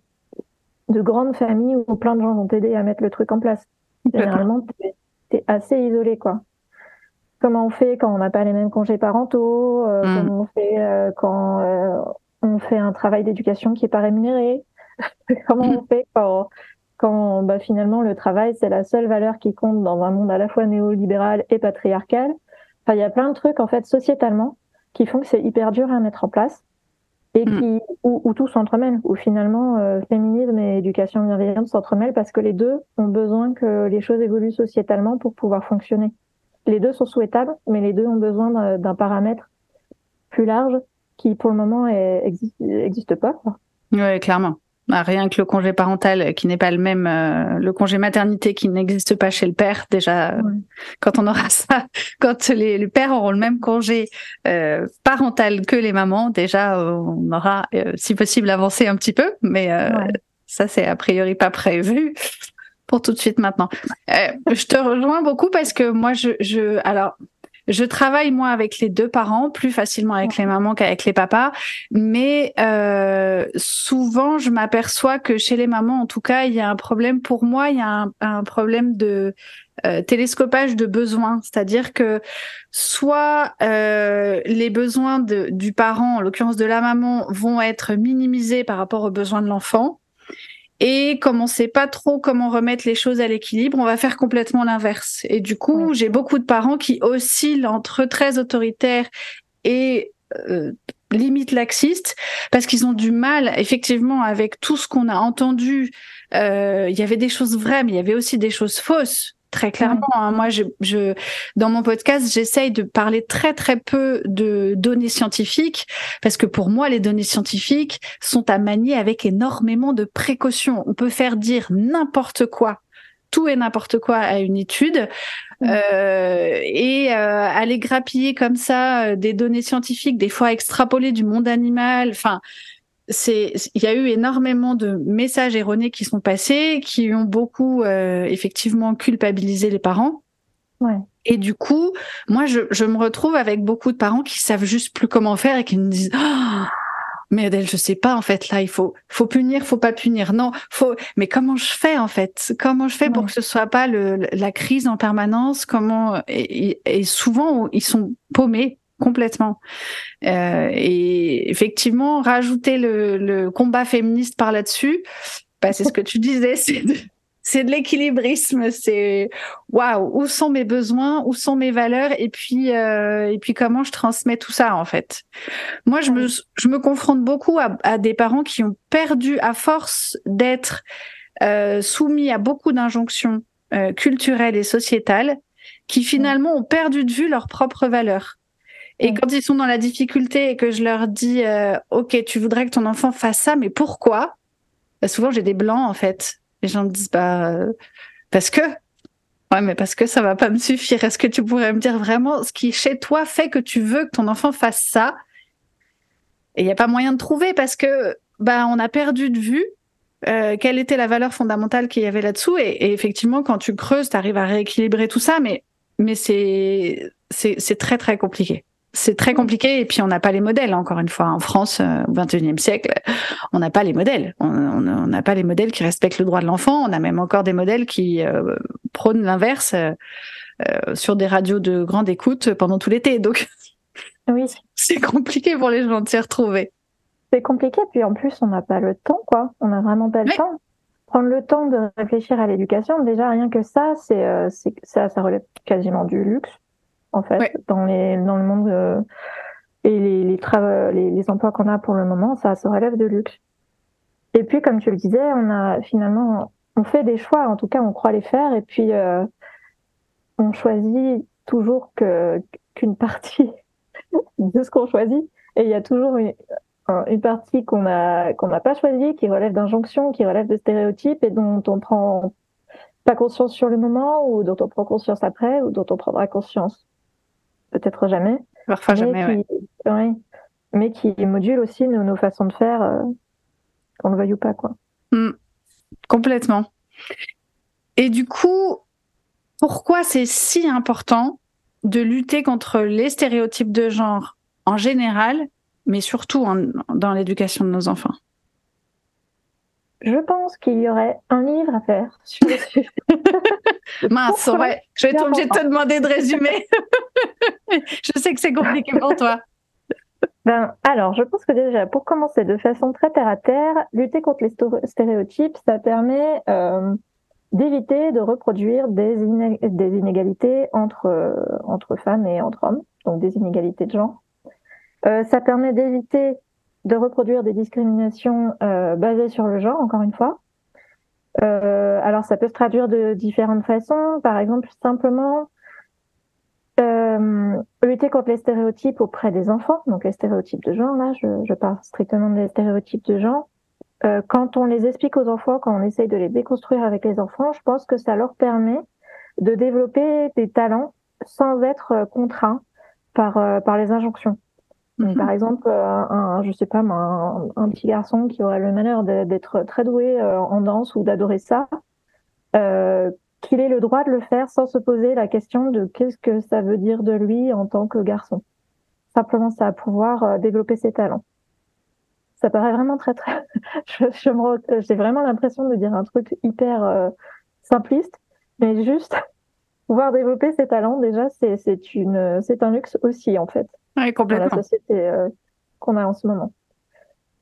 de grande famille où plein de gens vont t'aider à mettre le truc en place. Généralement, tu es, assez isolé, quoi. Comment on fait quand on n'a pas les mêmes congés parentaux euh, mm. Comment on fait euh, quand on fait un travail d'éducation qui est pas rémunéré Comment on fait quand, quand bah, finalement le travail c'est la seule valeur qui compte dans un monde à la fois néolibéral et patriarcal? Enfin, il y a plein de trucs en fait sociétalement qui font que c'est hyper dur à mettre en place. et mm. qui, où, tout s'entremêle, où finalement euh, féminisme et éducation bienveillante s'entremêlent parce que les deux ont besoin que les choses évoluent sociétalement pour pouvoir fonctionner. Les deux sont souhaitables, mais les deux ont besoin d'un paramètre plus large qui pour le moment n'existe pas. Oui, clairement. Bah, rien que le congé parental qui n'est pas le même, euh, le congé maternité qui n'existe pas chez le père, déjà, quand on aura ça, quand les, pères auront le même congé euh, parental que les mamans, déjà, on aura, euh, si possible, avancé un petit peu, mais ça, c'est a priori pas prévu pour tout de suite maintenant. je te rejoins beaucoup parce que moi, je, je alors, je travaille moi avec les deux parents plus facilement avec les mamans qu'avec les papas, mais euh, souvent je m'aperçois que chez les mamans, en tout cas, il y a un problème. Pour moi, il y a un, problème de euh, télescopage de besoins, c'est-à-dire que soit euh, les besoins de, du parent, en l'occurrence de la maman, vont être minimisés par rapport aux besoins de l'enfant, et comme on sait pas trop comment remettre les choses à l'équilibre, on va faire complètement l'inverse. Et du coup, j'ai beaucoup de parents qui oscillent entre très autoritaires et euh, limite laxistes parce qu'ils ont du mal, effectivement, avec tout ce qu'on a entendu. Euh, il y avait des choses vraies, mais il y avait aussi des choses fausses très clairement. Hein. Moi, je, je, dans mon podcast, j'essaye de parler très très peu de données scientifiques parce que pour moi, les données scientifiques sont à manier avec énormément de précautions. On peut faire dire n'importe quoi, tout et n'importe quoi à une étude. Euh, et euh, aller grappiller comme ça euh, des données scientifiques, des fois extrapoler du monde animal, enfin c'est il y a eu énormément de messages erronés qui sont passés, qui ont beaucoup euh, effectivement culpabilisé les parents. Ouais. Et du coup, moi, je, je, me retrouve avec beaucoup de parents qui savent juste plus comment faire et qui me disent. Oh, mais Adèle, je sais pas en fait là, il faut faut punir, faut pas punir. Non, faut. Mais comment je fais en fait? Comment je fais pour que ce soit pas le, la crise en permanence? Comment et, et souvent ils sont paumés complètement. Euh, et effectivement, rajouter le, le combat féministe par là-dessus, bah, c'est ce que tu disais, c'est de, c'est de l'équilibrisme. C'est waouh, où sont mes besoins, où sont mes valeurs, et puis euh, et puis comment je transmets tout ça en fait. Moi, je me je me confronte beaucoup à, à des parents qui ont perdu à force d'être euh, soumis à beaucoup d'injonctions euh, culturelles et sociétales, qui finalement ont perdu de vue leurs propres valeurs. Et quand ils sont dans la difficulté et que je leur dis, euh, OK, tu voudrais que ton enfant fasse ça, mais pourquoi? Bah, Souvent, j'ai des blancs, en fait. Les gens me disent, bah, euh, parce que. Ouais, mais parce que ça va pas me suffire. Est-ce que tu pourrais me dire vraiment ce qui, chez toi, fait que tu veux que ton enfant fasse ça? Et il n'y a pas moyen de trouver parce que, bah, on a perdu de vue euh, quelle était la valeur fondamentale qu'il y avait là-dessous. Et, et, effectivement, quand tu creuses, tu arrives à rééquilibrer tout ça, mais, mais c'est, c'est très, très compliqué c'est très compliqué et puis on n'a pas les modèles encore une fois. En France euh, au XXIe siècle on n'a pas les modèles. On n'a pas les modèles qui respectent le droit de l'enfant. On a même encore des modèles qui euh, prônent l'inverse euh, sur des radios de grande écoute pendant tout l'été. Donc oui. c'est compliqué pour les gens de s'y retrouver. C'est compliqué puis en plus on n'a pas le temps quoi. On n'a vraiment pas le temps. Prendre le temps de réfléchir à l'éducation déjà rien que ça c'est ça ça relève quasiment du luxe en fait, dans, les, dans le monde. Euh, et les, les, les, emplois qu'on a pour le moment, ça se relève de luxe. Et puis, comme tu le disais, on a finalement, on fait des choix, en tout cas, on croit les faire, et puis euh, on choisit toujours que qu'une partie de ce qu'on choisit, et il y a toujours une, une partie qu'on a qu'on n'a pas choisie, qui relève d'injonctions, qui relève de stéréotypes, et dont on prend pas conscience sur le moment, ou dont on prend conscience après, ou dont on prendra conscience peut-être jamais. Parfois jamais, oui. Mais qui module aussi nos, façons de faire, euh, qu'on le veuille ou pas, quoi. Hmm. Complètement. Et du coup, pourquoi c'est si important de lutter contre les stéréotypes de genre en général, mais surtout dans l'éducation de nos enfants? Je pense qu'il y aurait un livre à faire sur le sujet. Mince, ouais. Je vais être obligée de te demander de résumer. je sais que c'est compliqué pour toi. Ben, alors, je pense que déjà, pour commencer de façon très terre à terre, lutter contre les stéréotypes, ça permet euh, d'éviter de reproduire des, des inégalités entre, euh, entre femmes et entre hommes, donc des inégalités de genre. Euh, ça permet d'éviter de reproduire des discriminations basées sur le genre, encore une fois. alors ça peut se traduire de différentes façons. Par exemple, simplement euh, lutter contre les stéréotypes auprès des enfants, donc les stéréotypes de genre, là, je, je parle strictement des stéréotypes de genre. Euh, quand on les explique aux enfants, quand on essaye de les déconstruire avec les enfants, je pense que ça leur permet de développer des talents sans être euh, contraints par, euh, par les injonctions. Donc, mhm. Par exemple, euh, un, je sais pas, un, un, petit garçon qui aurait le malheur d'être très doué en danse ou d'adorer ça, euh, qu'il ait le droit de le faire sans se poser la question de qu'est-ce que ça veut dire de lui en tant que garçon. Simplement, ça à pouvoir euh, développer ses talents. Ça paraît vraiment très très. je, je j'ai vraiment l'impression de dire un truc hyper euh, simpliste, mais juste pouvoir développer ses talents déjà, c'est c'est une c'est un luxe aussi en fait. Oui, complètement. Dans la société euh, qu'on a en ce moment.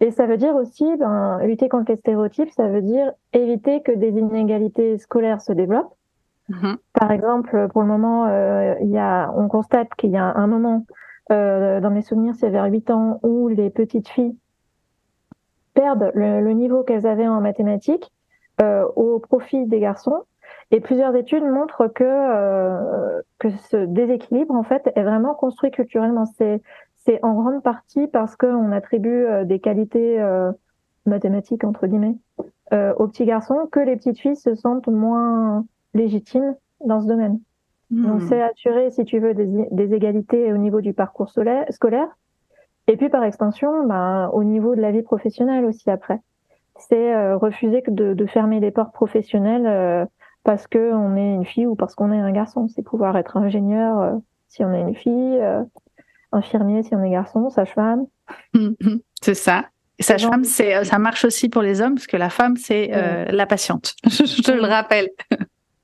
Et ça veut dire aussi, ben, lutter contre les stéréotypes, ça veut dire éviter que des inégalités scolaires se développent. Mm-hmm. Par exemple, pour le moment, euh, y a, on constate qu'il y a un moment, euh, dans mes souvenirs, c'est vers 8 ans, où les petites filles perdent le, le niveau qu'elles avaient en mathématiques euh, au profit des garçons. Et plusieurs études montrent que euh, que ce déséquilibre en fait est vraiment construit culturellement. C'est c'est en grande partie parce qu'on attribue euh, des qualités euh, mathématiques, entre guillemets, euh, aux petits garçons, que les petites filles se sentent moins légitimes dans ce domaine. Hmm. Donc c'est assurer, si tu veux, des, des, égalités au niveau du parcours scolaire, et puis par extension, ben, au niveau de la vie professionnelle aussi après. C'est euh, refuser de, de, fermer les portes professionnelles euh, parce que on est une fille ou parce qu'on est un garçon. C'est pouvoir être ingénieur si on est une fille, infirmier si on est garçon, sage-femme. c'est ça. Sage-femme, c'est, euh, ça marche aussi pour les hommes parce que la femme, c'est euh, la patiente. je te le rappelle.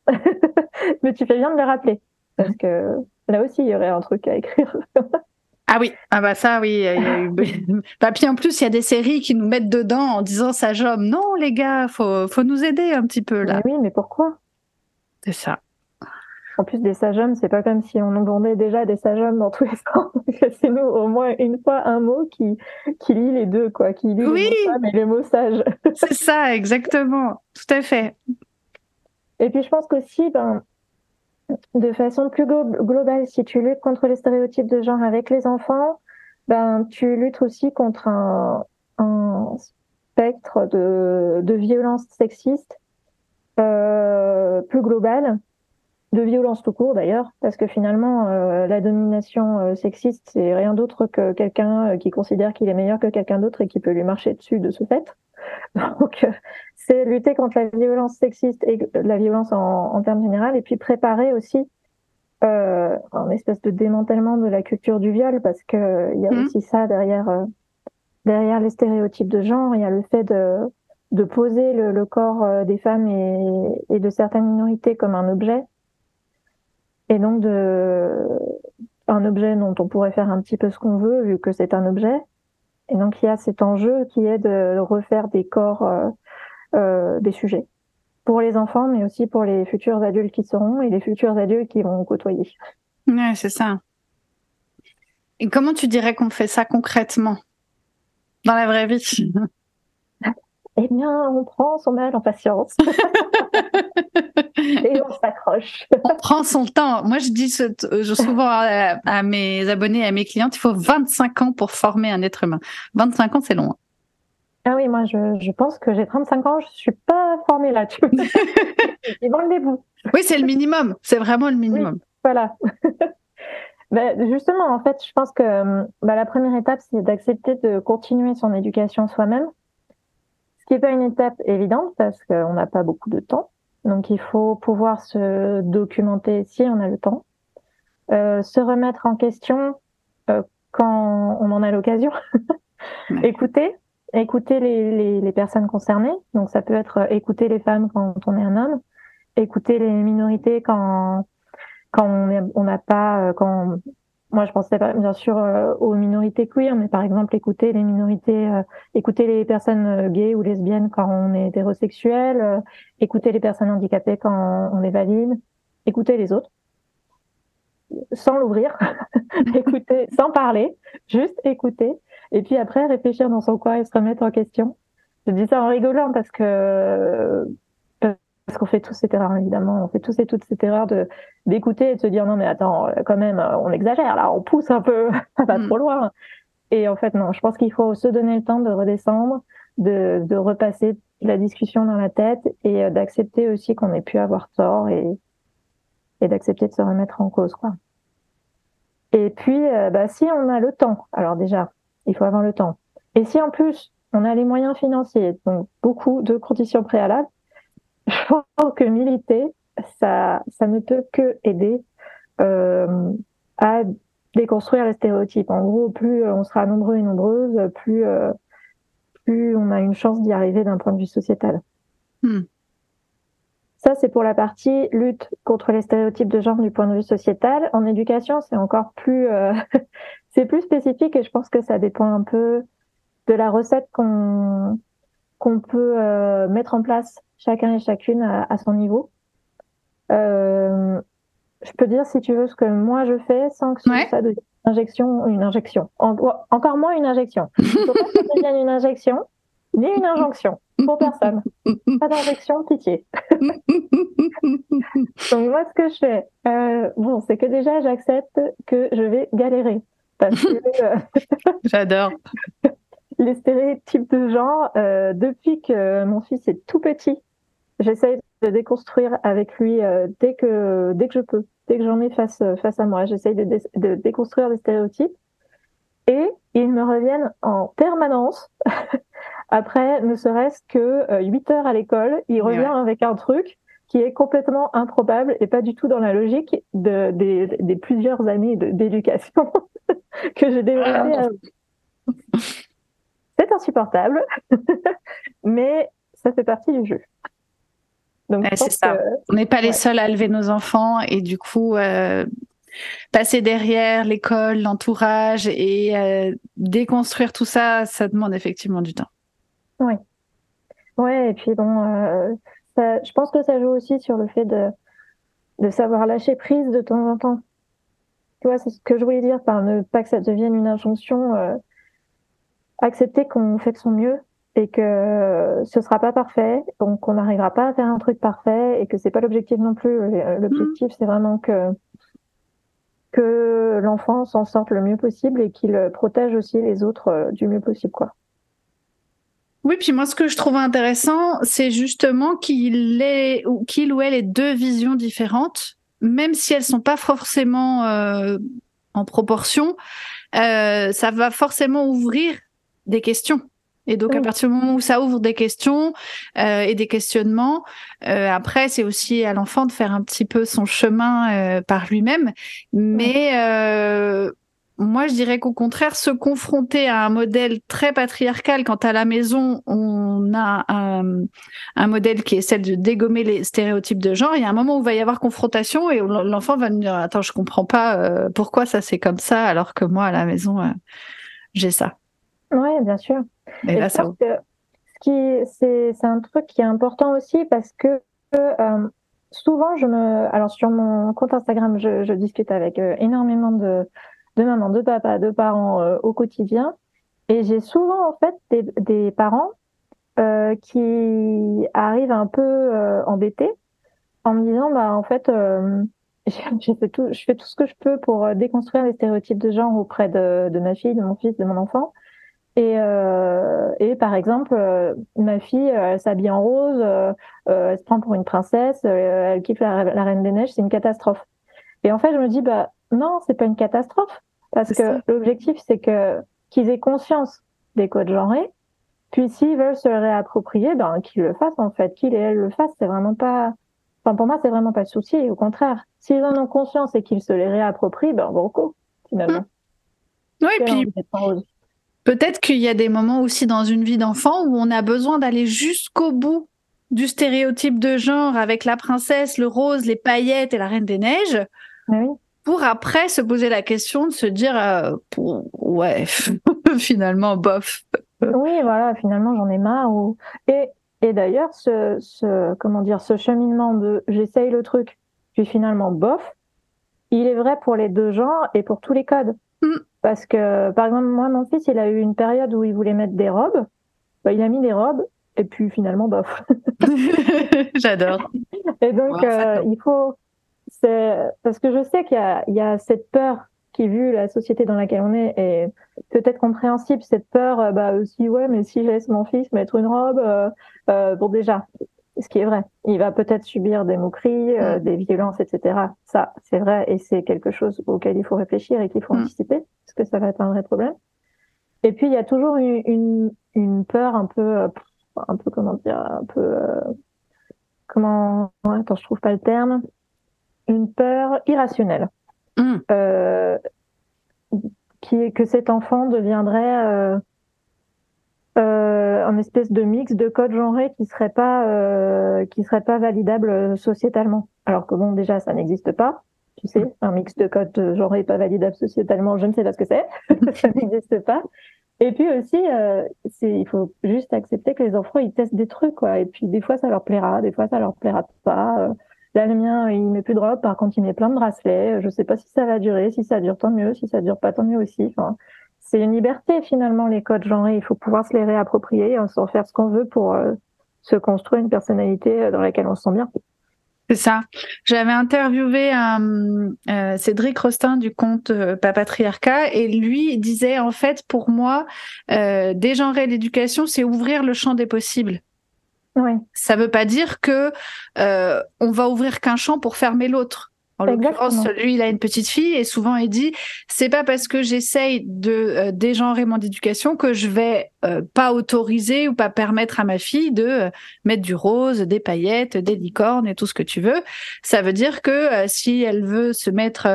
Mais tu fais bien de le rappeler parce que là aussi, il y aurait un truc à écrire. Ah oui, ah bah ça oui. Bah puis en plus il y a des séries qui nous mettent dedans en disant sage-homme. Non les gars, faut faut nous aider un petit peu là. Mais oui, mais pourquoi? C'est ça. En plus des sages-hommes, c'est pas comme si on entendait déjà des sages-hommes dans tous les sens. c'est nous au moins une fois un mot qui qui lit les deux quoi, qui lit oui. le mot et le mot sage. c'est ça, exactement, tout à fait. Et puis je pense qu'aussi, ben, de façon plus globale, si tu luttes contre les stéréotypes de genre avec les enfants, ben tu luttes aussi contre un, un spectre de, de violence sexiste euh, plus global de violence tout court d'ailleurs, parce que finalement, euh, la domination euh, sexiste, c'est rien d'autre que quelqu'un euh, qui considère qu'il est meilleur que quelqu'un d'autre et qui peut lui marcher dessus de ce fait. Donc, c'est lutter contre la violence sexiste et la violence en, en termes généraux, et puis préparer aussi euh, un espèce de démantèlement de la culture du viol, parce que il y a mmh. aussi ça derrière derrière les stéréotypes de genre. Il y a le fait de de poser le, le corps des femmes et, et de certaines minorités comme un objet et donc de un objet dont on pourrait faire un petit peu ce qu'on veut vu que c'est un objet. Et donc il y a cet enjeu qui est de refaire des corps euh, euh, des sujets pour les enfants, mais aussi pour les futurs adultes qui seront et les futurs adultes qui vont côtoyer. Ouais, c'est ça. Et comment tu dirais qu'on fait ça concrètement? Dans la vraie vie? Eh bien, on prend son mal en patience. et on s'accroche. on prend son temps. Moi, je dis je, souvent à, mes abonnés, à mes clientes, il faut 25 ans pour former un être humain. 25 ans, c'est long. Hein. Ah oui, moi, je, je pense que j'ai 35 ans, je suis pas formée là-dessus. Le début. Oui, c'est le minimum. C'est vraiment le minimum. voilà. ben, justement, en fait, je pense que ben, la première étape, c'est d'accepter de continuer son éducation soi-même. Ce qui n'est pas une étape évidente parce qu'on n'a pas beaucoup de temps. Donc il faut pouvoir se documenter si on a le temps, euh, se remettre en question euh, quand on en a l'occasion, écouter, écouter les, les, les, personnes concernées. Donc ça peut être écouter les femmes quand on est un homme, écouter les minorités quand quand on n'a pas euh, quand moi, je pensais bien sûr euh, aux minorités queer, mais par exemple, écouter les minorités, euh, écouter les personnes euh, gays ou lesbiennes quand on est hétérosexuel, écouter les personnes handicapées quand on est valide, écouter les autres, sans l'ouvrir, écouter, sans parler, juste écouter, et puis après réfléchir dans son coin et se remettre en question. Je dis ça en rigolant parce que parce qu'on fait tous cette erreur évidemment, on fait tous et toutes cette erreur de d'écouter et de se dire non mais attends quand même on exagère là, on pousse un peu, ça va mm. trop loin. Et en fait non, je pense qu'il faut se donner le temps de redescendre, de, de repasser la discussion dans la tête et euh, d'accepter aussi qu'on ait pu avoir tort et et d'accepter de se remettre en cause quoi. Et puis euh, bah si on a le temps, alors déjà il faut avoir le temps. Et si en plus on a les moyens financiers, donc beaucoup de conditions préalables, je pense que militer, ça, ça ne peut que aider euh, à déconstruire les stéréotypes. En gros, plus on sera nombreux et nombreuses, plus, euh, plus on a une chance d'y arriver d'un point de vue sociétal. Hmm. Ça, c'est pour la partie lutte contre les stéréotypes de genre du point de vue sociétal. En éducation, c'est encore plus, euh, c'est plus spécifique et je pense que ça dépend un peu de la recette qu'on qu'on peut euh, mettre en place chacun et chacune à, son niveau. Euh, je peux dire si tu veux ce que moi je fais sans que ce soit une injection, une injection. encore moins une injection. Il faut pas que ça devienne une injection ni une injonction pour personne. Pas d'injection, pitié. Donc moi ce que je fais, euh, bon, c'est que déjà j'accepte que je vais galérer parce que j'adore les stéréotypes de genre, euh, depuis que mon fils est tout petit, j'essaye de déconstruire avec lui euh, dès que dès que je peux, dès que j'en ai face face à moi, j'essaye de, de, déconstruire les stéréotypes et ils me reviennent en permanence. Après, ne serait-ce que 8 euh, heures à l'école, il revient avec un truc qui est complètement improbable et pas du tout dans la logique de, des, des plusieurs années d'éducation que j'ai développé. Ah c'est insupportable, mais ça fait partie du jeu. Donc, c'est ça. On n'est pas les seuls à élever nos enfants et du coup, euh, passer derrière l'école, l'entourage et euh, déconstruire tout ça, ça demande effectivement du temps. Oui. Ouais, et puis bon, euh, je pense que ça joue aussi sur le fait de, de savoir lâcher prise de temps en temps. Tu vois, c'est ce que je voulais dire par ne pas que ça devienne une injonction accepter qu'on fait de son mieux et que ce sera pas parfait, donc qu'on n'arrivera pas à faire un truc parfait et que c'est pas l'objectif non plus. L'objectif, c'est vraiment que que l'enfant s'en sorte le mieux possible et qu'il protège aussi les autres euh, du mieux possible, quoi. Oui, puis moi, ce que je trouve intéressant, c'est justement qu'il est, qu'il ou elle ait deux visions différentes, même si elles sont pas forcément euh, en proportion. Euh, ça va forcément ouvrir des questions. Et donc, à partir du moment où ça ouvre des questions euh, et des questionnements, euh, après, c'est aussi à l'enfant de faire un petit peu son chemin euh, par lui-même. Mais moi, je dirais qu'au contraire, se confronter à un modèle très patriarcal, quand à la maison, on a un, un, modèle qui est celle de dégommer les stéréotypes de genre, il y a un moment où il va y avoir confrontation et l'enfant va nous dire, attends, je comprends pas pourquoi ça c'est comme ça, alors que moi, à la maison, j'ai ça. Oui, bien sûr. Et, là, ça... que ce qui, c'est, c'est un truc qui est important aussi parce que euh, souvent, je me, alors sur mon compte Instagram, je, je discute avec euh, énormément de, de mamans, de papas, de parents euh, au quotidien, et j'ai souvent en fait des, des parents euh, qui arrivent un peu embêtés en me disant, bah en fait. J'ai fait tout, je fais tout ce que je peux pour déconstruire les stéréotypes de genre auprès de, de ma fille, de mon fils, de mon enfant. Et, euh, et par exemple, euh, ma fille, euh, elle s'habille en rose, euh, elle se prend pour une princesse, elle kiffe la, Reine des Neiges, c'est une catastrophe. Et en fait, je me dis, bah non, c'est pas une catastrophe, parce que l'objectif, c'est que qu'ils aient conscience des codes genrés, puis s'ils veulent se réapproprier, ben qu'ils le fassent en fait, qu'ils et elles le fassent. C'est vraiment pas, enfin pour moi, c'est vraiment pas le souci. Au contraire, s'ils en ont conscience et qu'ils se les réapproprient, ben beaucoup finalement. Oui, et puis Peut-être qu'il y a des moments aussi dans une vie d'enfant où on a besoin d'aller jusqu'au bout du stéréotype de genre avec la princesse, le rose, les paillettes et la reine des neiges, pour après se poser la question de se dire euh, ouais, finalement bof. oui, voilà, finalement j'en ai marre. Ou... Et, et d'ailleurs, ce, ce, comment dire, ce cheminement de j'essaye le truc, puis finalement bof, il est vrai pour les deux genres et pour tous les codes. Mm. Parce que, par exemple, moi, mon fils, il a eu une période où il voulait mettre des robes. Bah, il a mis des robes et puis finalement, bof. J'adore. Et donc, euh, il faut, c'est parce que je sais qu'il y a, il y a cette peur qui, vu la société dans laquelle on est, est peut-être compréhensible. Cette peur, euh, bah aussi, ouais, mais si je laisse mon fils mettre une robe, euh, euh, bon déjà, ce qui est vrai, il va peut-être subir des moqueries, euh, mm. des violences, etc. Ça, c'est vrai, et c'est quelque chose auquel il faut réfléchir et qu'il faut mm. anticiper, parce que ça va être un vrai problème. Et puis il y a toujours une, une, une peur un peu, un peu comment dire, un peu comment, attends, je trouve pas le terme, une peur irrationnelle. Mm. Euh, qui est que cet enfant deviendrait euh, euh, un espèce de mix de code genré qui serait pas euh, qui serait pas validable sociétalement. Alors que bon, déjà, ça n'existe pas. Tu sais, un mix de code genré pas validable sociétalement, je ne sais pas ce que c'est. ça n'existe pas. Et puis aussi, euh, il faut juste accepter que les enfants, ils testent des trucs, quoi. Et puis des fois, ça leur plaira, des fois, ça leur plaira pas. Euh, là, le mien, il met plus de robe, par contre, il met plein de bracelets. Je sais pas si ça va durer. Si ça dure, tant mieux. Si ça dure pas, tant mieux aussi. C'est une liberté finalement les codes genrés. Il faut pouvoir se les réapproprier, et s'en faire ce qu'on veut pour euh, se construire une personnalité dans laquelle on se sent bien. C'est ça. J'avais interviewé euh, Cédric Rostin du compte euh, Papatriarcat et lui disait en fait pour moi euh, dégenrer l'éducation c'est ouvrir le champ des possibles. Oui. Ça veut pas dire que euh, on va ouvrir qu'un champ pour fermer l'autre. En l'occurrence, lui, il a une petite fille et souvent il dit c'est pas parce que j'essaye de euh, dégenrer mon éducation que je vais euh, pas autoriser ou pas permettre à ma fille de euh, mettre du rose, des paillettes, des licornes et tout ce que tu veux. Ça veut dire que si elle veut se mettre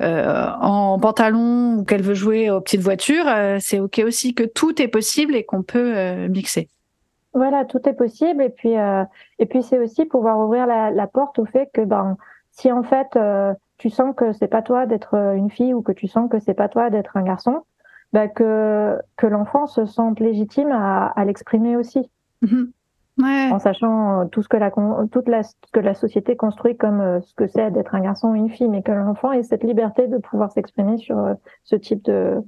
en pantalon ou qu'elle veut jouer aux petites voitures, c'est ok aussi que tout est possible et qu'on peut mixer. Voilà, tout est possible et puis et puis c'est aussi pouvoir ouvrir la, la porte au fait que ben si en fait euh, tu sens que c'est pas toi d'être euh, une fille ou que tu sens que c'est pas toi d'être un garçon, bah que que l'enfant se sente légitime à, à l'exprimer aussi. Ouais. En sachant euh, tout ce que la toute la que la société construit comme ce que c'est d'être un garçon ou une fille, mais que l'enfant ait cette liberté de pouvoir s'exprimer sur ce type de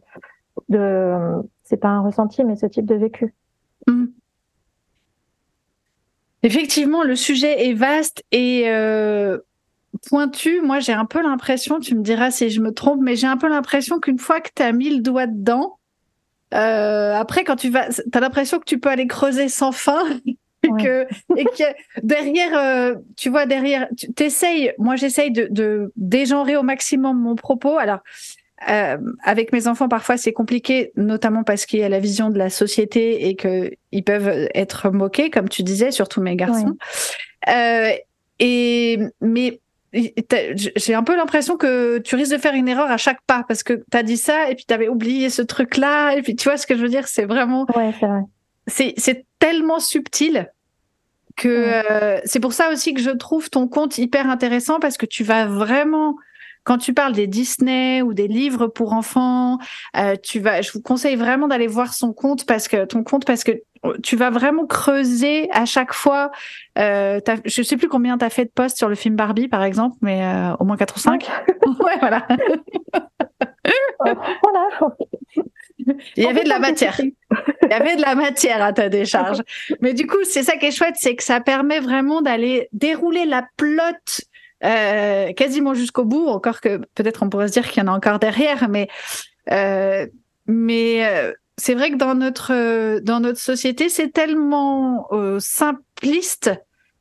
de c'est pas un ressenti, mais ce type de vécu. Mm-hmm. Effectivement, le sujet est vaste et euh, pointu, moi j'ai un peu l'impression, tu me diras si je me trompe, mais j'ai un peu l'impression qu'une fois que tu as mis le doigt dedans, euh, après quand tu vas, tu as l'impression que tu peux aller creuser sans fin. Et, que, et que derrière, euh, tu vois, derrière, tu t'essayes, moi j'essaye de, de dégenrer au maximum mon propos. Alors, euh, avec mes enfants, parfois c'est compliqué, notamment parce qu'il y a la vision de la société et que ils peuvent être moqués, comme tu disais, surtout mes garçons. Euh, et mais j'ai un peu l'impression que tu risques de faire une erreur à chaque pas parce que tu as dit ça et puis tu avais oublié ce truc-là. Et puis tu vois ce que je veux dire, c'est vraiment. Ouais, c'est vrai. C'est tellement subtil que euh, c'est pour ça aussi que je trouve ton compte hyper intéressant parce que tu vas vraiment quand tu parles des Disney ou des livres pour enfants, euh, tu vas, je vous conseille vraiment d'aller voir son compte parce que ton compte parce que tu vas vraiment creuser à chaque fois. Euh, je sais plus combien tu as fait de posts sur le film Barbie, par exemple, mais euh, au moins 4 ou 5. ouais, voilà. voilà. Il y avait de la matière. Il y avait de la matière à ta décharge. Mais du coup, c'est ça qui est chouette, c'est que ça permet vraiment d'aller dérouler la plotte euh, quasiment jusqu'au bout. Encore que peut-être on pourrait se dire qu'il y en a encore derrière, mais euh, mais c'est vrai que dans notre euh, dans notre société, c'est tellement euh, simpliste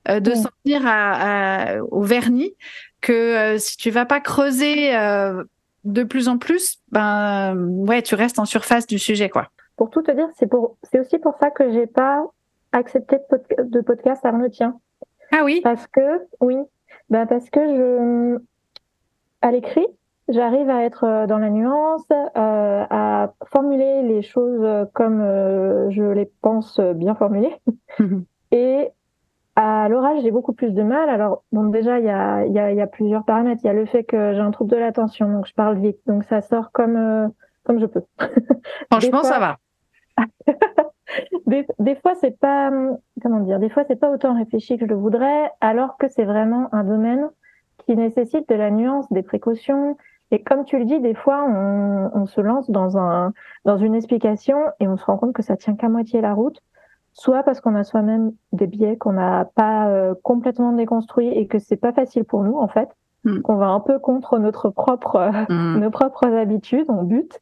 euh, de s'en tenir à, au vernis que si tu vas pas creuser de plus en plus, ben ouais, tu restes en surface du sujet, quoi. Pour tout te dire, c'est pour c'est aussi pour ça que j'ai pas accepté de, de podcast avant le tien. Ah oui? Parce que oui, ben parce que je à l'écrit, j'arrive à être euh, dans la nuance, euh, à formuler les choses comme euh, je les pense bien formulées. Et à l'oral, j'ai beaucoup plus de mal. Alors, bon, déjà, il y a, y, a, y a, plusieurs paramètres. Il y a le fait que j'ai un trouble de l'attention, donc je parle vite, donc ça sort comme comme je peux. Franchement, ça va. des, des, fois, c'est pas comment dire. Des fois, c'est pas autant réfléchi que je le voudrais, alors que c'est vraiment un domaine qui nécessite de la nuance, des précautions, Et comme tu le dis, des fois, on, on, se lance dans, un, dans une explication et on se rend compte que ça tient qu'à moitié la route, soit parce qu'on a soi-même des biais qu'on n'a pas euh, complètement déconstruits et que c'est pas facile pour nous, en fait, mm. qu'on va un peu contre notre propre, mm. nos propres habitudes, on bute,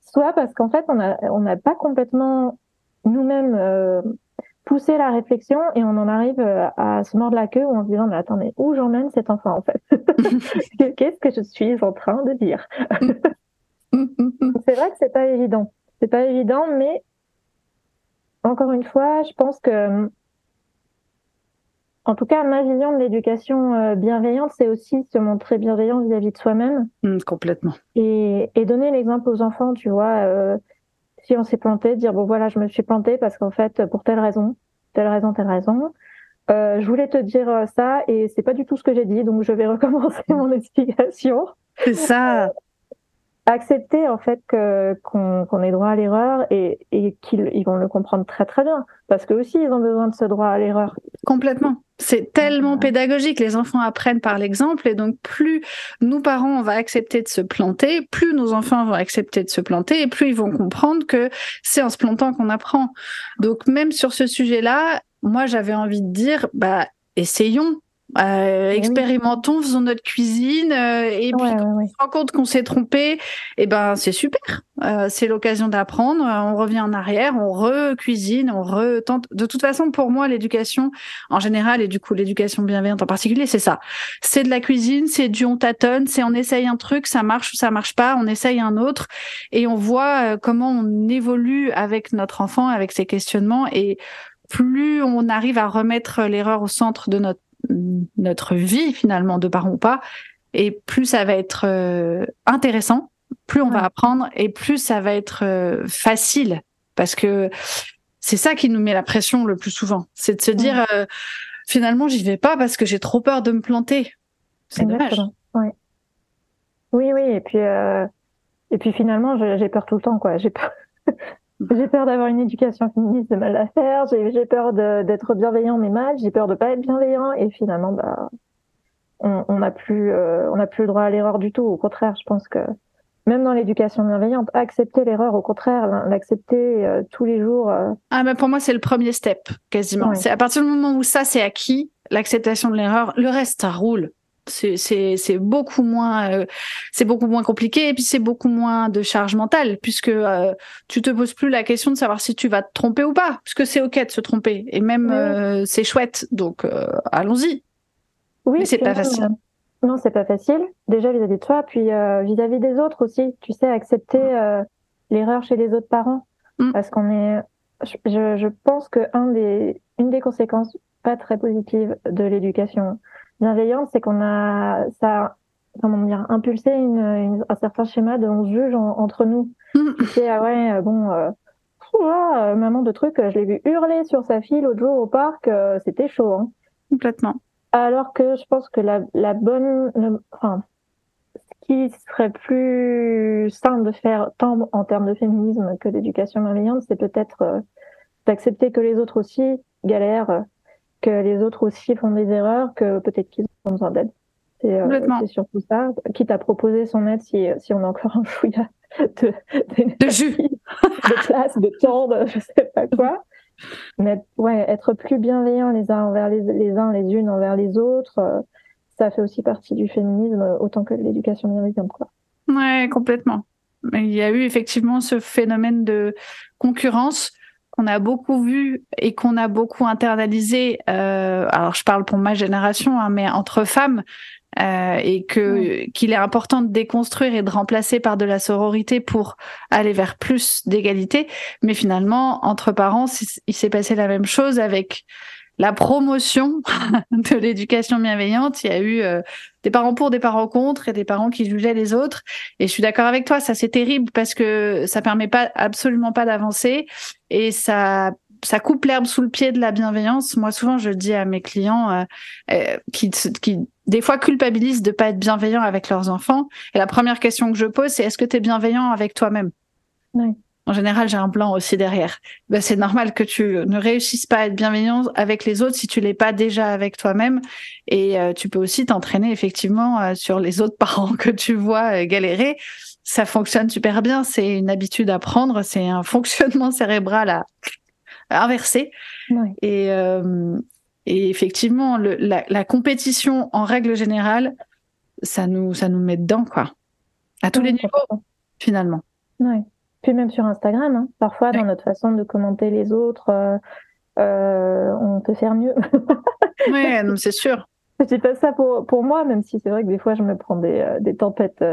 soit parce qu'en fait, on n'a on n'a pas complètement nous-mêmes euh, pousser la réflexion et on en arrive euh, à se mordre la queue ou en se disant mais attendez où j'emmène cet enfant en fait? Qu'est-ce que je suis en train de dire? C'est vrai que c'est pas évident. C'est pas évident mais encore une fois je pense que en tout cas ma vision de l'éducation euh, bienveillante c'est aussi se montrer bienveillant vis-à-vis de soi-même. Mmh, complètement. Et, et donner l'exemple aux enfants tu vois euh, si on s'est planté, dire bon voilà, je me suis planté parce qu'en fait, pour telle raison, telle raison, telle raison, euh, je voulais te dire euh, ça et c'est pas du tout ce que j'ai dit, donc je vais recommencer mon explication. C'est ça. Accepter en fait que qu'on ait droit à l'erreur et, et qu'ils ils vont le comprendre très très bien parce que aussi ils ont besoin de ce droit à l'erreur. Complètement. C'est tellement pédagogique. Les enfants apprennent par l'exemple et donc plus nous parents on va accepter de se planter, plus nos enfants vont accepter de se planter et plus ils vont comprendre que c'est en se plantant qu'on apprend. Donc même sur ce sujet-là, moi j'avais envie de dire bah essayons euh, expérimentons, faisons notre cuisine, euh, et puis quand on se rend compte qu'on s'est trompé, et eh ben c'est super. Euh, c'est l'occasion d'apprendre. On revient en arrière, on recuisine, on retente. De toute façon, pour moi, l'éducation en général et du coup l'éducation bienveillante en particulier, c'est ça. C'est de la cuisine, c'est du on tâtonne, c'est on essaye un truc, ça marche ou ça marche pas, on essaye un autre, et on voit comment on évolue avec notre enfant, avec ses questionnements, et plus on arrive à remettre l'erreur au centre de notre notre vie finalement, de parents ou pas, et plus ça va être euh, intéressant, plus on va apprendre et plus ça va être euh, facile, parce que c'est ça qui nous met la pression le plus souvent, c'est de se dire euh, finalement j'y vais pas parce que j'ai trop peur de me planter. C'est dommage. Oui, oui, et puis et puis finalement j'ai peur tout le temps quoi, j'ai peur. J'ai peur d'avoir une éducation féministe de mal à faire, j'ai peur d'être bienveillant mais mal, j'ai peur de pas être bienveillant et finalement bah on n'a plus euh, on a plus le droit à l'erreur du tout. Au contraire, je pense que même dans l'éducation bienveillante, accepter l'erreur, au contraire, l'accepter euh, tous les jours. Euh. Ah mais pour moi c'est le premier step quasiment. C'est à partir du moment où ça c'est acquis, l'acceptation de l'erreur, le reste ça roule c'est beaucoup moins euh, c'est beaucoup moins compliqué et puis c'est beaucoup moins de charge mentale puisque euh, tu te poses plus la question de savoir si tu vas te tromper ou pas puisque c'est ok de se tromper et même euh, c'est chouette donc allons-y. Oui c'est pas facile. Non c'est pas facile déjà vis-à-vis de toi puis vis-à-vis des autres aussi tu sais accepter l'erreur chez les autres parents. Mm. parce qu'on est je, je pense que un des une des conséquences pas très positives de l'éducation bienveillante, c'est qu'on a ça comment dire impulsé une, un certain schéma de on se juge entre nous. C'est mm. ah ouais euh, bon euh, euh, maman de truc, je l'ai vu hurler sur sa fille l'autre jour au parc, c'était chaud. Hein. Complètement. Alors que je pense que la, la bonne, enfin, ce qui serait plus simple de faire tant en termes de féminisme que d'éducation bienveillante, c'est peut-être d'accepter que les autres aussi galèrent que les autres aussi font des erreurs, que peut-être qu'ils ont besoin d'aide. C'est euh, surtout ça. Quitte à proposer son aide si, si on a encore un fouillat de, de, de jus, de classe, de temps, de je sais pas quoi. Mais ouais, être plus bienveillant les uns envers les, les uns, les unes envers les autres, euh, ça fait aussi partie du féminisme autant que de l'éducation bienveillante, quoi. Ouais, complètement. Il y a eu effectivement ce phénomène de concurrence qu'on a beaucoup vu et qu'on a beaucoup internalisé. Euh, alors je parle pour ma génération, hein, mais entre femmes. Euh, et que qu'il est important de déconstruire et de remplacer par de la sororité pour aller vers plus d'égalité. Mais finalement, entre parents, il s'est passé la même chose avec la promotion de l'éducation bienveillante. Il y a eu euh, des parents pour, des parents contre et des parents qui jugeaient les autres. Et je suis d'accord avec toi, ça c'est terrible parce que ça permet pas absolument pas d'avancer et ça ça coupe l'herbe sous le pied de la bienveillance. Moi, souvent, je dis à mes clients euh, euh, qui, qui, des fois, culpabilisent de pas être bienveillants avec leurs enfants. Et la première question que je pose, c'est est-ce que tu es bienveillant avec toi-même? Oui. En général, j'ai un plan aussi derrière. Ben, c'est normal que tu ne réussisses pas à être bienveillant avec les autres si tu l'es pas déjà avec toi-même. Et euh, tu peux aussi t'entraîner effectivement euh, sur les autres parents que tu vois galérer. Ça fonctionne super bien. C'est une habitude à prendre. C'est un fonctionnement cérébral à, inverser. Et, et effectivement, le, la, la, compétition en règle générale, ça nous, ça nous met dedans, quoi. À tous les niveaux, finalement. Oui. Puis même sur Instagram, hein. parfois dans notre façon de commenter les autres, euh, euh, on peut faire mieux. oui, c'est sûr. Je dis pas ça pour, pour moi, même si c'est vrai que des fois je me prends des, euh, des tempêtes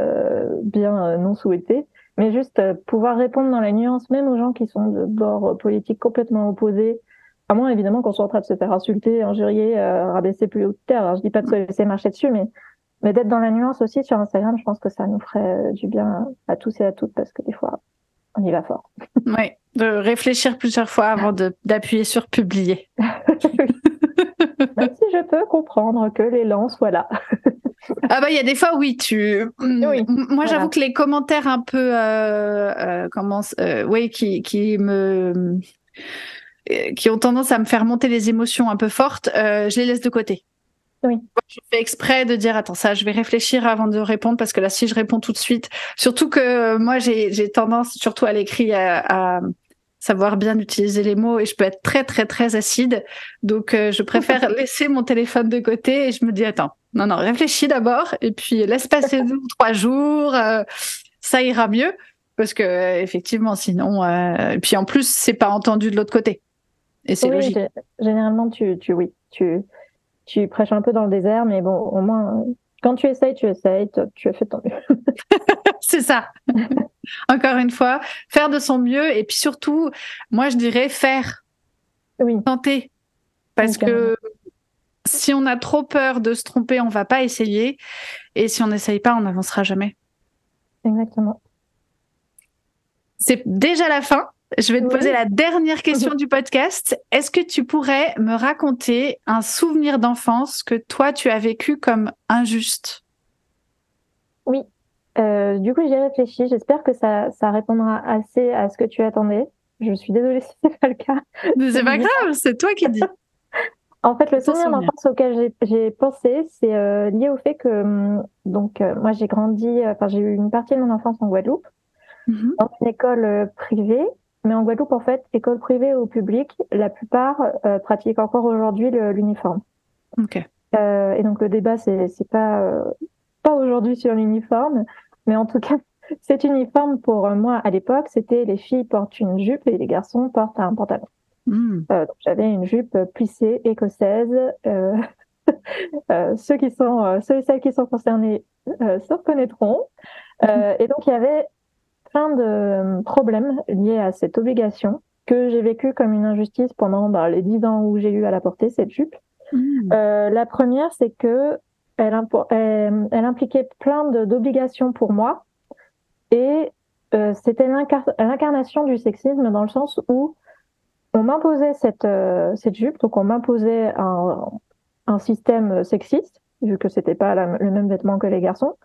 bien non souhaitées. Mais juste pouvoir répondre dans la nuance, même aux gens qui sont de bord politique complètement opposés, à moins évidemment qu'on soit en train de se faire insulter, injurier, rabaisser plus haut de terre. Alors, je dis pas de se laisser marcher dessus, mais mais d'être dans la nuance aussi sur Instagram, je pense que ça nous ferait du bien à tous et à toutes parce que des fois, on y va fort. Oui, de réfléchir plusieurs fois avant d'appuyer sur publier. Même si je peux comprendre que l'élan soit là. ah bah il y a des fois oui tu moi j'avoue que les commentaires un peu euh, euh, comment euh, oui qui qui me qui ont tendance à me faire monter les émotions un peu fortes je les laisse de côté oui. Je fais exprès de dire attends ça, je vais réfléchir avant de répondre parce que là si je réponds tout de suite, surtout que euh, moi j'ai tendance surtout à l'écrit à, savoir bien utiliser les mots et je peux être très très très acide, donc euh, je préfère laisser mon téléphone de côté et je me dis attends non non réfléchis d'abord et puis laisse passer deux ou trois jours, euh, ça ira mieux parce que effectivement sinon et puis en plus c'est pas entendu de l'autre côté et c'est logique. Généralement tu tu oui tu tu prêches un peu dans le désert, mais bon, au moins, quand tu essayes, tu essayes, tu as fait ton mieux. c'est ça. Encore une fois, faire de son mieux et puis surtout, moi je dirais faire. Oui. Tenter. Parce que si on a trop peur de se tromper, on va pas essayer. Et si on n'essaye pas, on n'avancera jamais. Exactement. C'est déjà la fin. Je vais te poser la dernière question du podcast. Est-ce que tu pourrais me raconter un souvenir d'enfance que toi, tu as vécu comme injuste? Oui. Euh, du coup, j'y ai réfléchi. J'espère que ça, ça répondra assez à ce que tu attendais. Je suis désolée si c'est pas le cas. Mais c'est pas grave, c'est toi qui dis. en fait, le souvenir d'enfance auquel j'ai pensé, c'est euh, lié au fait que, hum, donc, euh, moi, j'ai grandi, enfin, j'ai eu une partie de mon enfance en Guadeloupe, mm-hmm. dans une école privée mais en Guadeloupe, en fait, école privée ou publique, la plupart euh, pratiquent encore aujourd'hui l'uniforme. Okay. Euh, et donc le débat, c'est pas euh, pas aujourd'hui sur l'uniforme, mais en tout cas, cet uniforme pour moi à l'époque, c'était les filles portent une jupe et les garçons portent un pantalon. Hmm. Euh, J'avais une jupe plissée écossaise. Ceux qui sont ceux et celles qui sont concernés se reconnaîtront. et donc il y avait plein de euh, problèmes liés à cette obligation que j'ai vécu comme une injustice pendant bah, les dix ans où j'ai eu à la porter cette jupe. Mmh. Euh, la première, c'est que elle, elle, impliquait plein d'obligations pour moi et euh, c'était l'incarnation du sexisme dans le sens où on m'imposait cette, euh, cette jupe, donc on m'imposait un, un système sexiste, vu que c'était pas le même vêtement que les garçons,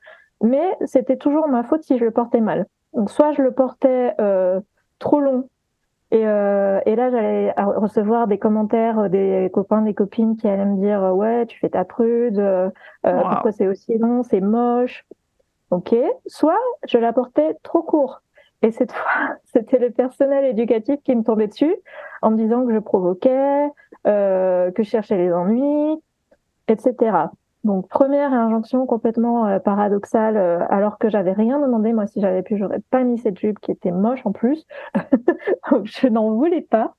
mais c'était toujours ma faute si je le portais mal. Donc soit je le portais euh, trop long et, euh, et là j'allais recevoir des commentaires euh, des copains, des copines qui allaient me dire ouais tu fais ta prude, euh, pourquoi c'est aussi long, c'est moche. Ok. Soit je la portais trop court. Et cette fois, c'était le personnel éducatif qui me tombait dessus en me disant que je provoquais, euh, que je cherchais les ennuis, etc. Donc première injonction complètement euh, paradoxale, euh, alors que j'avais rien demandé. Moi, si j'avais pu, j'aurais pas mis cette jupe qui était moche en plus. je n'en voulais pas.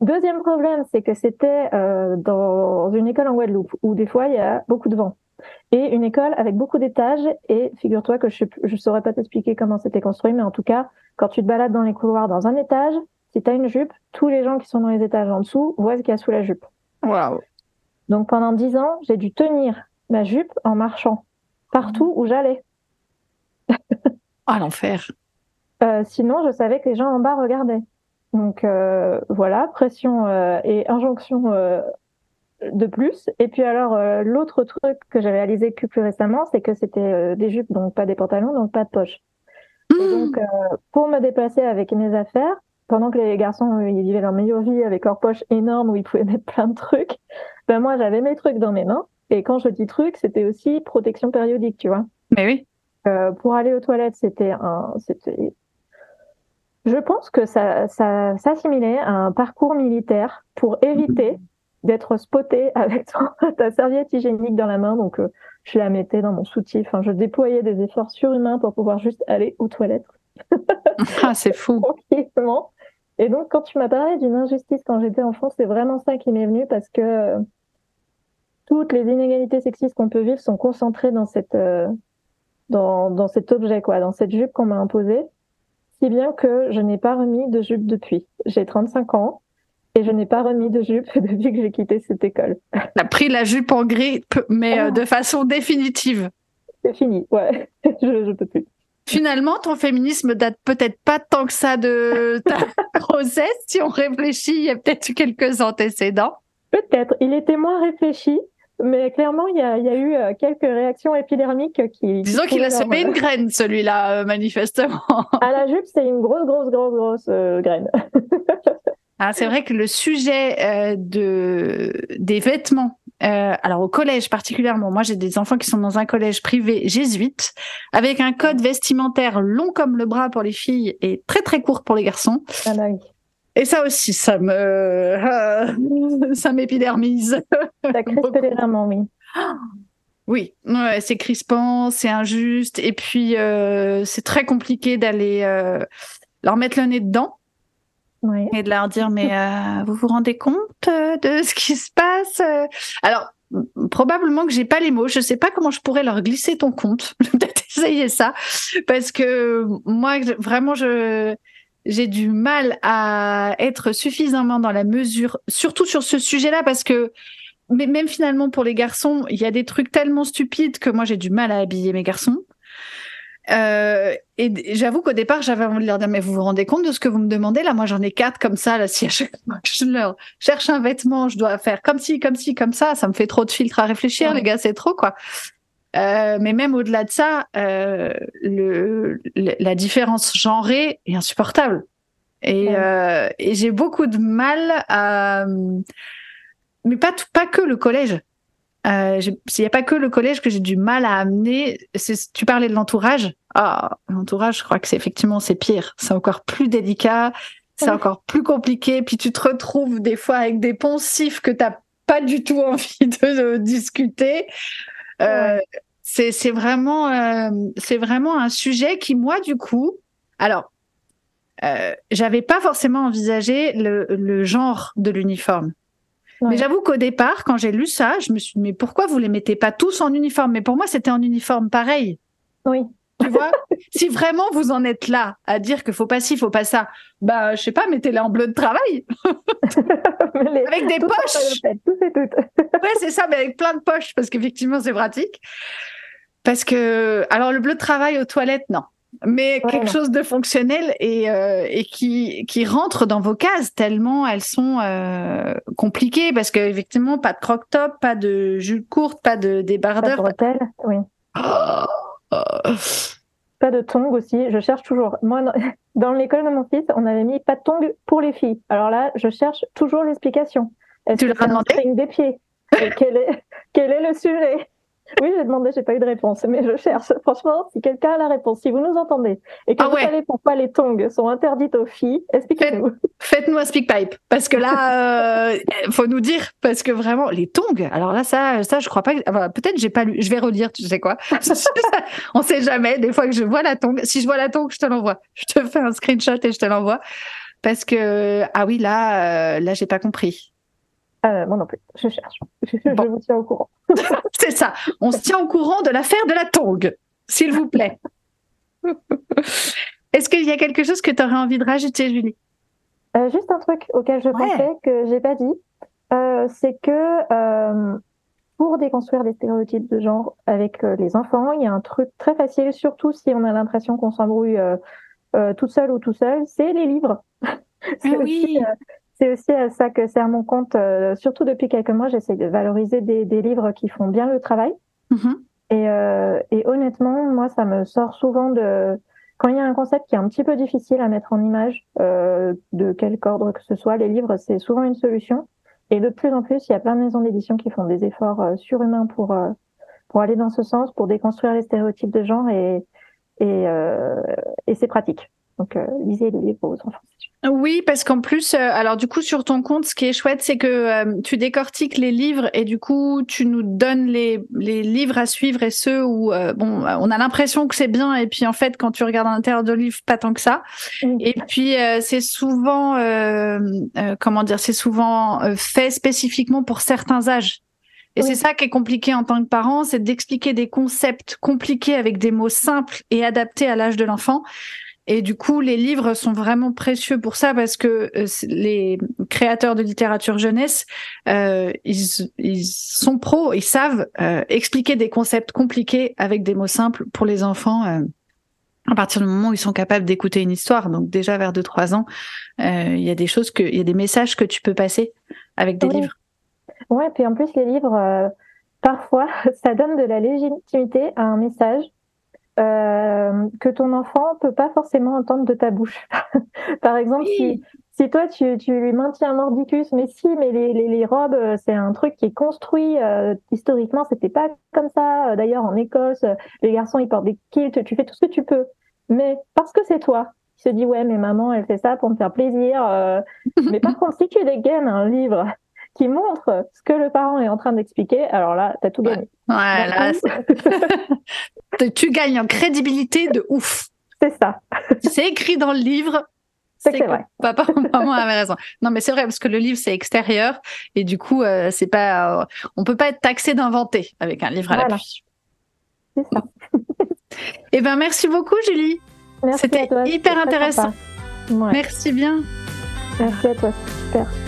Deuxième problème, c'est que c'était euh, dans une école en Guadeloupe où des fois il y a beaucoup de vent et une école avec beaucoup d'étages. Et figure-toi que je ne saurais pas t'expliquer comment c'était construit, mais en tout cas, quand tu te balades dans les couloirs dans un étage, si tu une jupe, tous les gens qui sont dans les étages en dessous voient ce qu'il y a sous la jupe. Waouh donc pendant dix ans, j'ai dû tenir ma jupe en marchant partout où j'allais. ah l'enfer. Euh, sinon, je savais que les gens en bas regardaient. Donc euh, voilà, pression euh, et injonction de plus. Et puis alors l'autre truc que j'avais réalisé plus récemment, c'est que c'était des jupes, donc pas des pantalons, donc pas de poche. Et donc, pour me déplacer avec mes affaires, pendant que les garçons ils vivaient leur meilleure vie avec leurs poches énormes où ils pouvaient mettre plein de trucs, ben moi j'avais mes trucs dans mes mains. Et quand je dis trucs, c'était aussi protection périodique, tu vois. Mais oui. Euh, pour aller aux toilettes, c'était un, c'était. Je pense que ça, ça s'assimilait à un parcours militaire pour éviter d'être spoté avec ta serviette hygiénique dans la main. Donc, euh, je la mettais dans mon soutif. Enfin, je déployais des efforts surhumains pour pouvoir juste aller aux toilettes. ah, c'est fou. Et donc, quand tu m'as parlé d'une injustice quand j'étais enfant, c'est vraiment ça qui m'est venu parce que toutes les inégalités sexistes qu'on peut vivre sont concentrées dans cette euh, dans, dans cet objet quoi, dans cette jupe qu'on m'a imposée, si bien que je n'ai pas remis de jupe depuis. J'ai 35 ans et je n'ai pas remis de jupe depuis que j'ai quitté cette école. Tu as pris la jupe en gris, mais euh, de façon définitive. C'est fini, ouais. je, je peux plus. Finalement, ton féminisme date peut-être pas tant que ça de ta grossesse. Si on réfléchit, il y a peut-être eu quelques antécédents. Peut-être. Il était moins réfléchi. Mais clairement, il y a, eu euh, quelques réactions épidermiques qui. Disons qu'il a semé une graine, celui-là, euh, manifestement. À la jupe, c'est une grosse, grosse, grosse, grosse euh, graine. ah, c'est vrai que le sujet de des vêtements, alors au collège particulièrement, moi j'ai des enfants qui sont dans un collège privé jésuite, avec un code vestimentaire long comme le bras pour les filles et très très court pour les garçons. Ah. Et ça aussi, ça me, ça m'épidermise. Ça crispe légèrement, oui. Oui, ouais, c'est crispant, c'est injuste, et puis euh, c'est très compliqué d'aller euh, leur mettre le nez dedans oui. et de leur dire mais euh, vous vous rendez compte de ce qui se passe Alors probablement que j'ai pas les mots, je sais pas comment je pourrais leur glisser ton compte, peut-être essayer ça, parce que moi vraiment je j'ai du mal à être suffisamment dans la mesure, surtout sur ce sujet-là, parce que mais même finalement pour les garçons, il y a des trucs tellement stupides que moi j'ai du mal à habiller mes garçons. Euh, et j'avoue qu'au départ, j'avais envie de leur dire, mais vous vous rendez compte de ce que vous me demandez là? Moi, j'en ai quatre comme ça. Là, si je leur cherche un vêtement, je dois faire comme ci, comme ci, comme ça. Ça me fait trop de filtres à réfléchir, les gars, c'est trop quoi. Euh, mais même au-delà de ça, euh, le, la différence genrée est insupportable. Et, euh, et j'ai beaucoup de mal à... Mais pas, pas que le collège. Il n'y a pas que le collège que j'ai du mal à amener. Tu parlais de l'entourage. Ah, l'entourage, je crois que c'est effectivement c'est pire. C'est encore plus délicat. C'est encore plus compliqué. Puis tu te retrouves des fois avec des poncifs que tu n'as pas du tout envie de, discuter. Euh, c'est vraiment, euh, c'est vraiment un sujet qui, moi, du coup, alors, euh, j'avais pas forcément envisagé le, le genre de l'uniforme. Mais j'avoue qu'au départ, quand j'ai lu ça, je me suis dit, mais pourquoi vous les mettez pas tous en uniforme? Mais pour moi, c'était en uniforme pareil. Oui. Tu vois? Si vraiment vous en êtes là à dire qu'il faut pas ci, faut pas ça, bah, je sais pas, mettez-les en bleu de travail. avec des poches. ouais, c'est ça, mais avec plein de poches, parce qu'effectivement, c'est pratique. Parce que, alors le bleu de travail aux toilettes, non. Mais quelque chose de fonctionnel et, euh, et qui, qui rentre dans vos cases tellement elles sont euh, compliquées parce qu'effectivement, pas de croque-top, pas de jupe courte, pas de débardeur. Pas de bretelles, oui. Pas de tongs aussi. Je cherche toujours. Moi, dans l'école de mon fils, on avait mis pas de tongs pour les filles. Alors là, je cherche toujours l'explication. Tu l'as demandé? des pieds? quel est, quel est le sujet? Oui, j'ai demandé, j'ai pas eu de réponse, mais je cherche. Franchement, si quelqu'un a la réponse, si vous nous entendez et que ah vous savez pourquoi les tongs sont interdites aux filles, expliquez-nous. Faites-nous un speak pipe, parce que là, euh, faut nous dire, parce que vraiment, les tongs. Alors là, ça, ça, je crois pas. Peut-être j'ai pas lu. Je vais relire. Tu sais quoi On sait jamais. Des fois que je vois la tongue, si je vois la tongue, je te l'envoie. Je te fais un screenshot et je te l'envoie. Parce que ah oui, là, euh, là, j'ai pas compris. Euh, moi non plus, je cherche. Je, vous tiens au courant. c'est ça. On se tient au courant de l'affaire de la tongue, s'il vous plaît. Est-ce qu'il y a quelque chose que tu aurais envie de rajouter, Julie? Euh, Juste un truc auquel je pensais que j'ai pas dit, euh, c'est que pour déconstruire les stéréotypes de genre avec les enfants, il y a un truc très facile, surtout si on a l'impression qu'on s'embrouille toute seule ou tout seul, c'est les livres. Ah oui c'est aussi à ça que sert mon compte. Euh, surtout depuis quelques mois, j'essaie de valoriser des, des, livres qui font bien le travail. Mm-hmm. Et, euh, et, honnêtement, moi, ça me sort souvent de, quand il y a un concept qui est un petit peu difficile à mettre en image, euh, de quelque ordre que ce soit, les livres, c'est souvent une solution. Et de plus en plus, il y a plein de maisons d'édition qui font des efforts euh, surhumains pour, euh, pour aller dans ce sens, pour déconstruire les stéréotypes de genre et, et, et c'est pratique. Donc, lisez les livres aux enfants. Oui, parce qu'en plus, euh, alors du coup, sur ton compte, ce qui est chouette, c'est que euh, tu décortiques les livres et du coup, tu nous donnes les, les livres à suivre et ceux où, euh, bon, on a l'impression que c'est bien et puis en fait, quand tu regardes à l'intérieur de livre, pas tant que ça. Et puis, c'est souvent, comment dire, c'est souvent fait spécifiquement pour certains âges. Et c'est ça qui est compliqué en tant que parent, c'est d'expliquer des concepts compliqués avec des mots simples et adaptés à l'âge de l'enfant. Et du coup, les livres sont vraiment précieux pour ça parce que euh, les créateurs de littérature jeunesse, euh, ils, ils, sont pros, ils savent euh, expliquer des concepts compliqués avec des mots simples pour les enfants. Euh, à partir du moment où ils sont capables d'écouter une histoire, donc déjà vers 2-3 ans, il y a des choses que, il y a des messages que tu peux passer avec des livres. Ouais, puis en plus les livres, parfois, ça donne de la légitimité à un message euh, que ton enfant peut pas forcément entendre de ta bouche. Par exemple, si, si toi tu, tu lui maintiens un mordicus, mais si, mais les, les, les robes, euh, c'est un truc qui est construit euh, historiquement, c'était pas comme ça. D'ailleurs, en Écosse, les garçons ils portent des kilts, tu fais tout ce que tu peux, mais parce que c'est toi. Tu se dis ouais, mais maman, elle fait ça pour me faire plaisir. Euh. mais par contre, si tu dégaines un livre qui montre ce que le parent est en train d'expliquer, alors là, tu as tout gagné. Ouais, tu gagnes en crédibilité de ouf. C'est ça. c'est écrit dans le livre. C'est vrai. Papa ou maman avait raison. Non, mais c'est vrai parce que le livre c'est extérieur et du coup euh, c'est pas, euh, on peut pas être taxé d'inventer avec un livre à la l'appui. C'est ça. eh ben merci beaucoup Julie. C'était hyper intéressant. Merci bien. Merci à toi, super.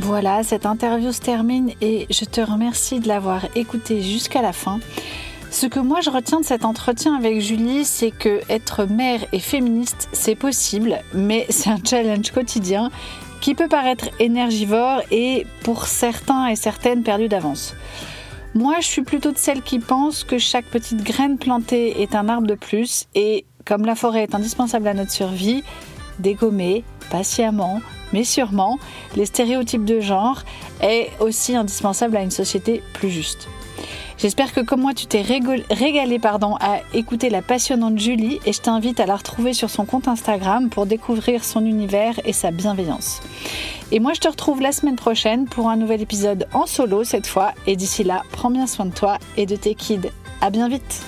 Voilà, cette interview se termine et je te remercie de l'avoir écoutée jusqu'à la fin. Ce que moi je retiens de cet entretien avec Julie, c'est que être mère et féministe, c'est possible, mais c'est un challenge quotidien qui peut paraître énergivore et pour certains et certaines perdu d'avance. Moi, je suis plutôt de celles qui pensent que chaque petite graine plantée est un arbre de plus et comme la forêt est indispensable à notre survie, dégommer patiemment, mais sûrement, les stéréotypes de genre est aussi indispensable à une société plus juste. J'espère que comme moi tu t'es régalé pardon, à écouter la passionnante Julie et je t'invite à la retrouver sur son compte Instagram pour découvrir son univers et sa bienveillance. Et moi je te retrouve la semaine prochaine pour un nouvel épisode en solo cette fois et d'ici là prends bien soin de toi et de tes kids. À bien vite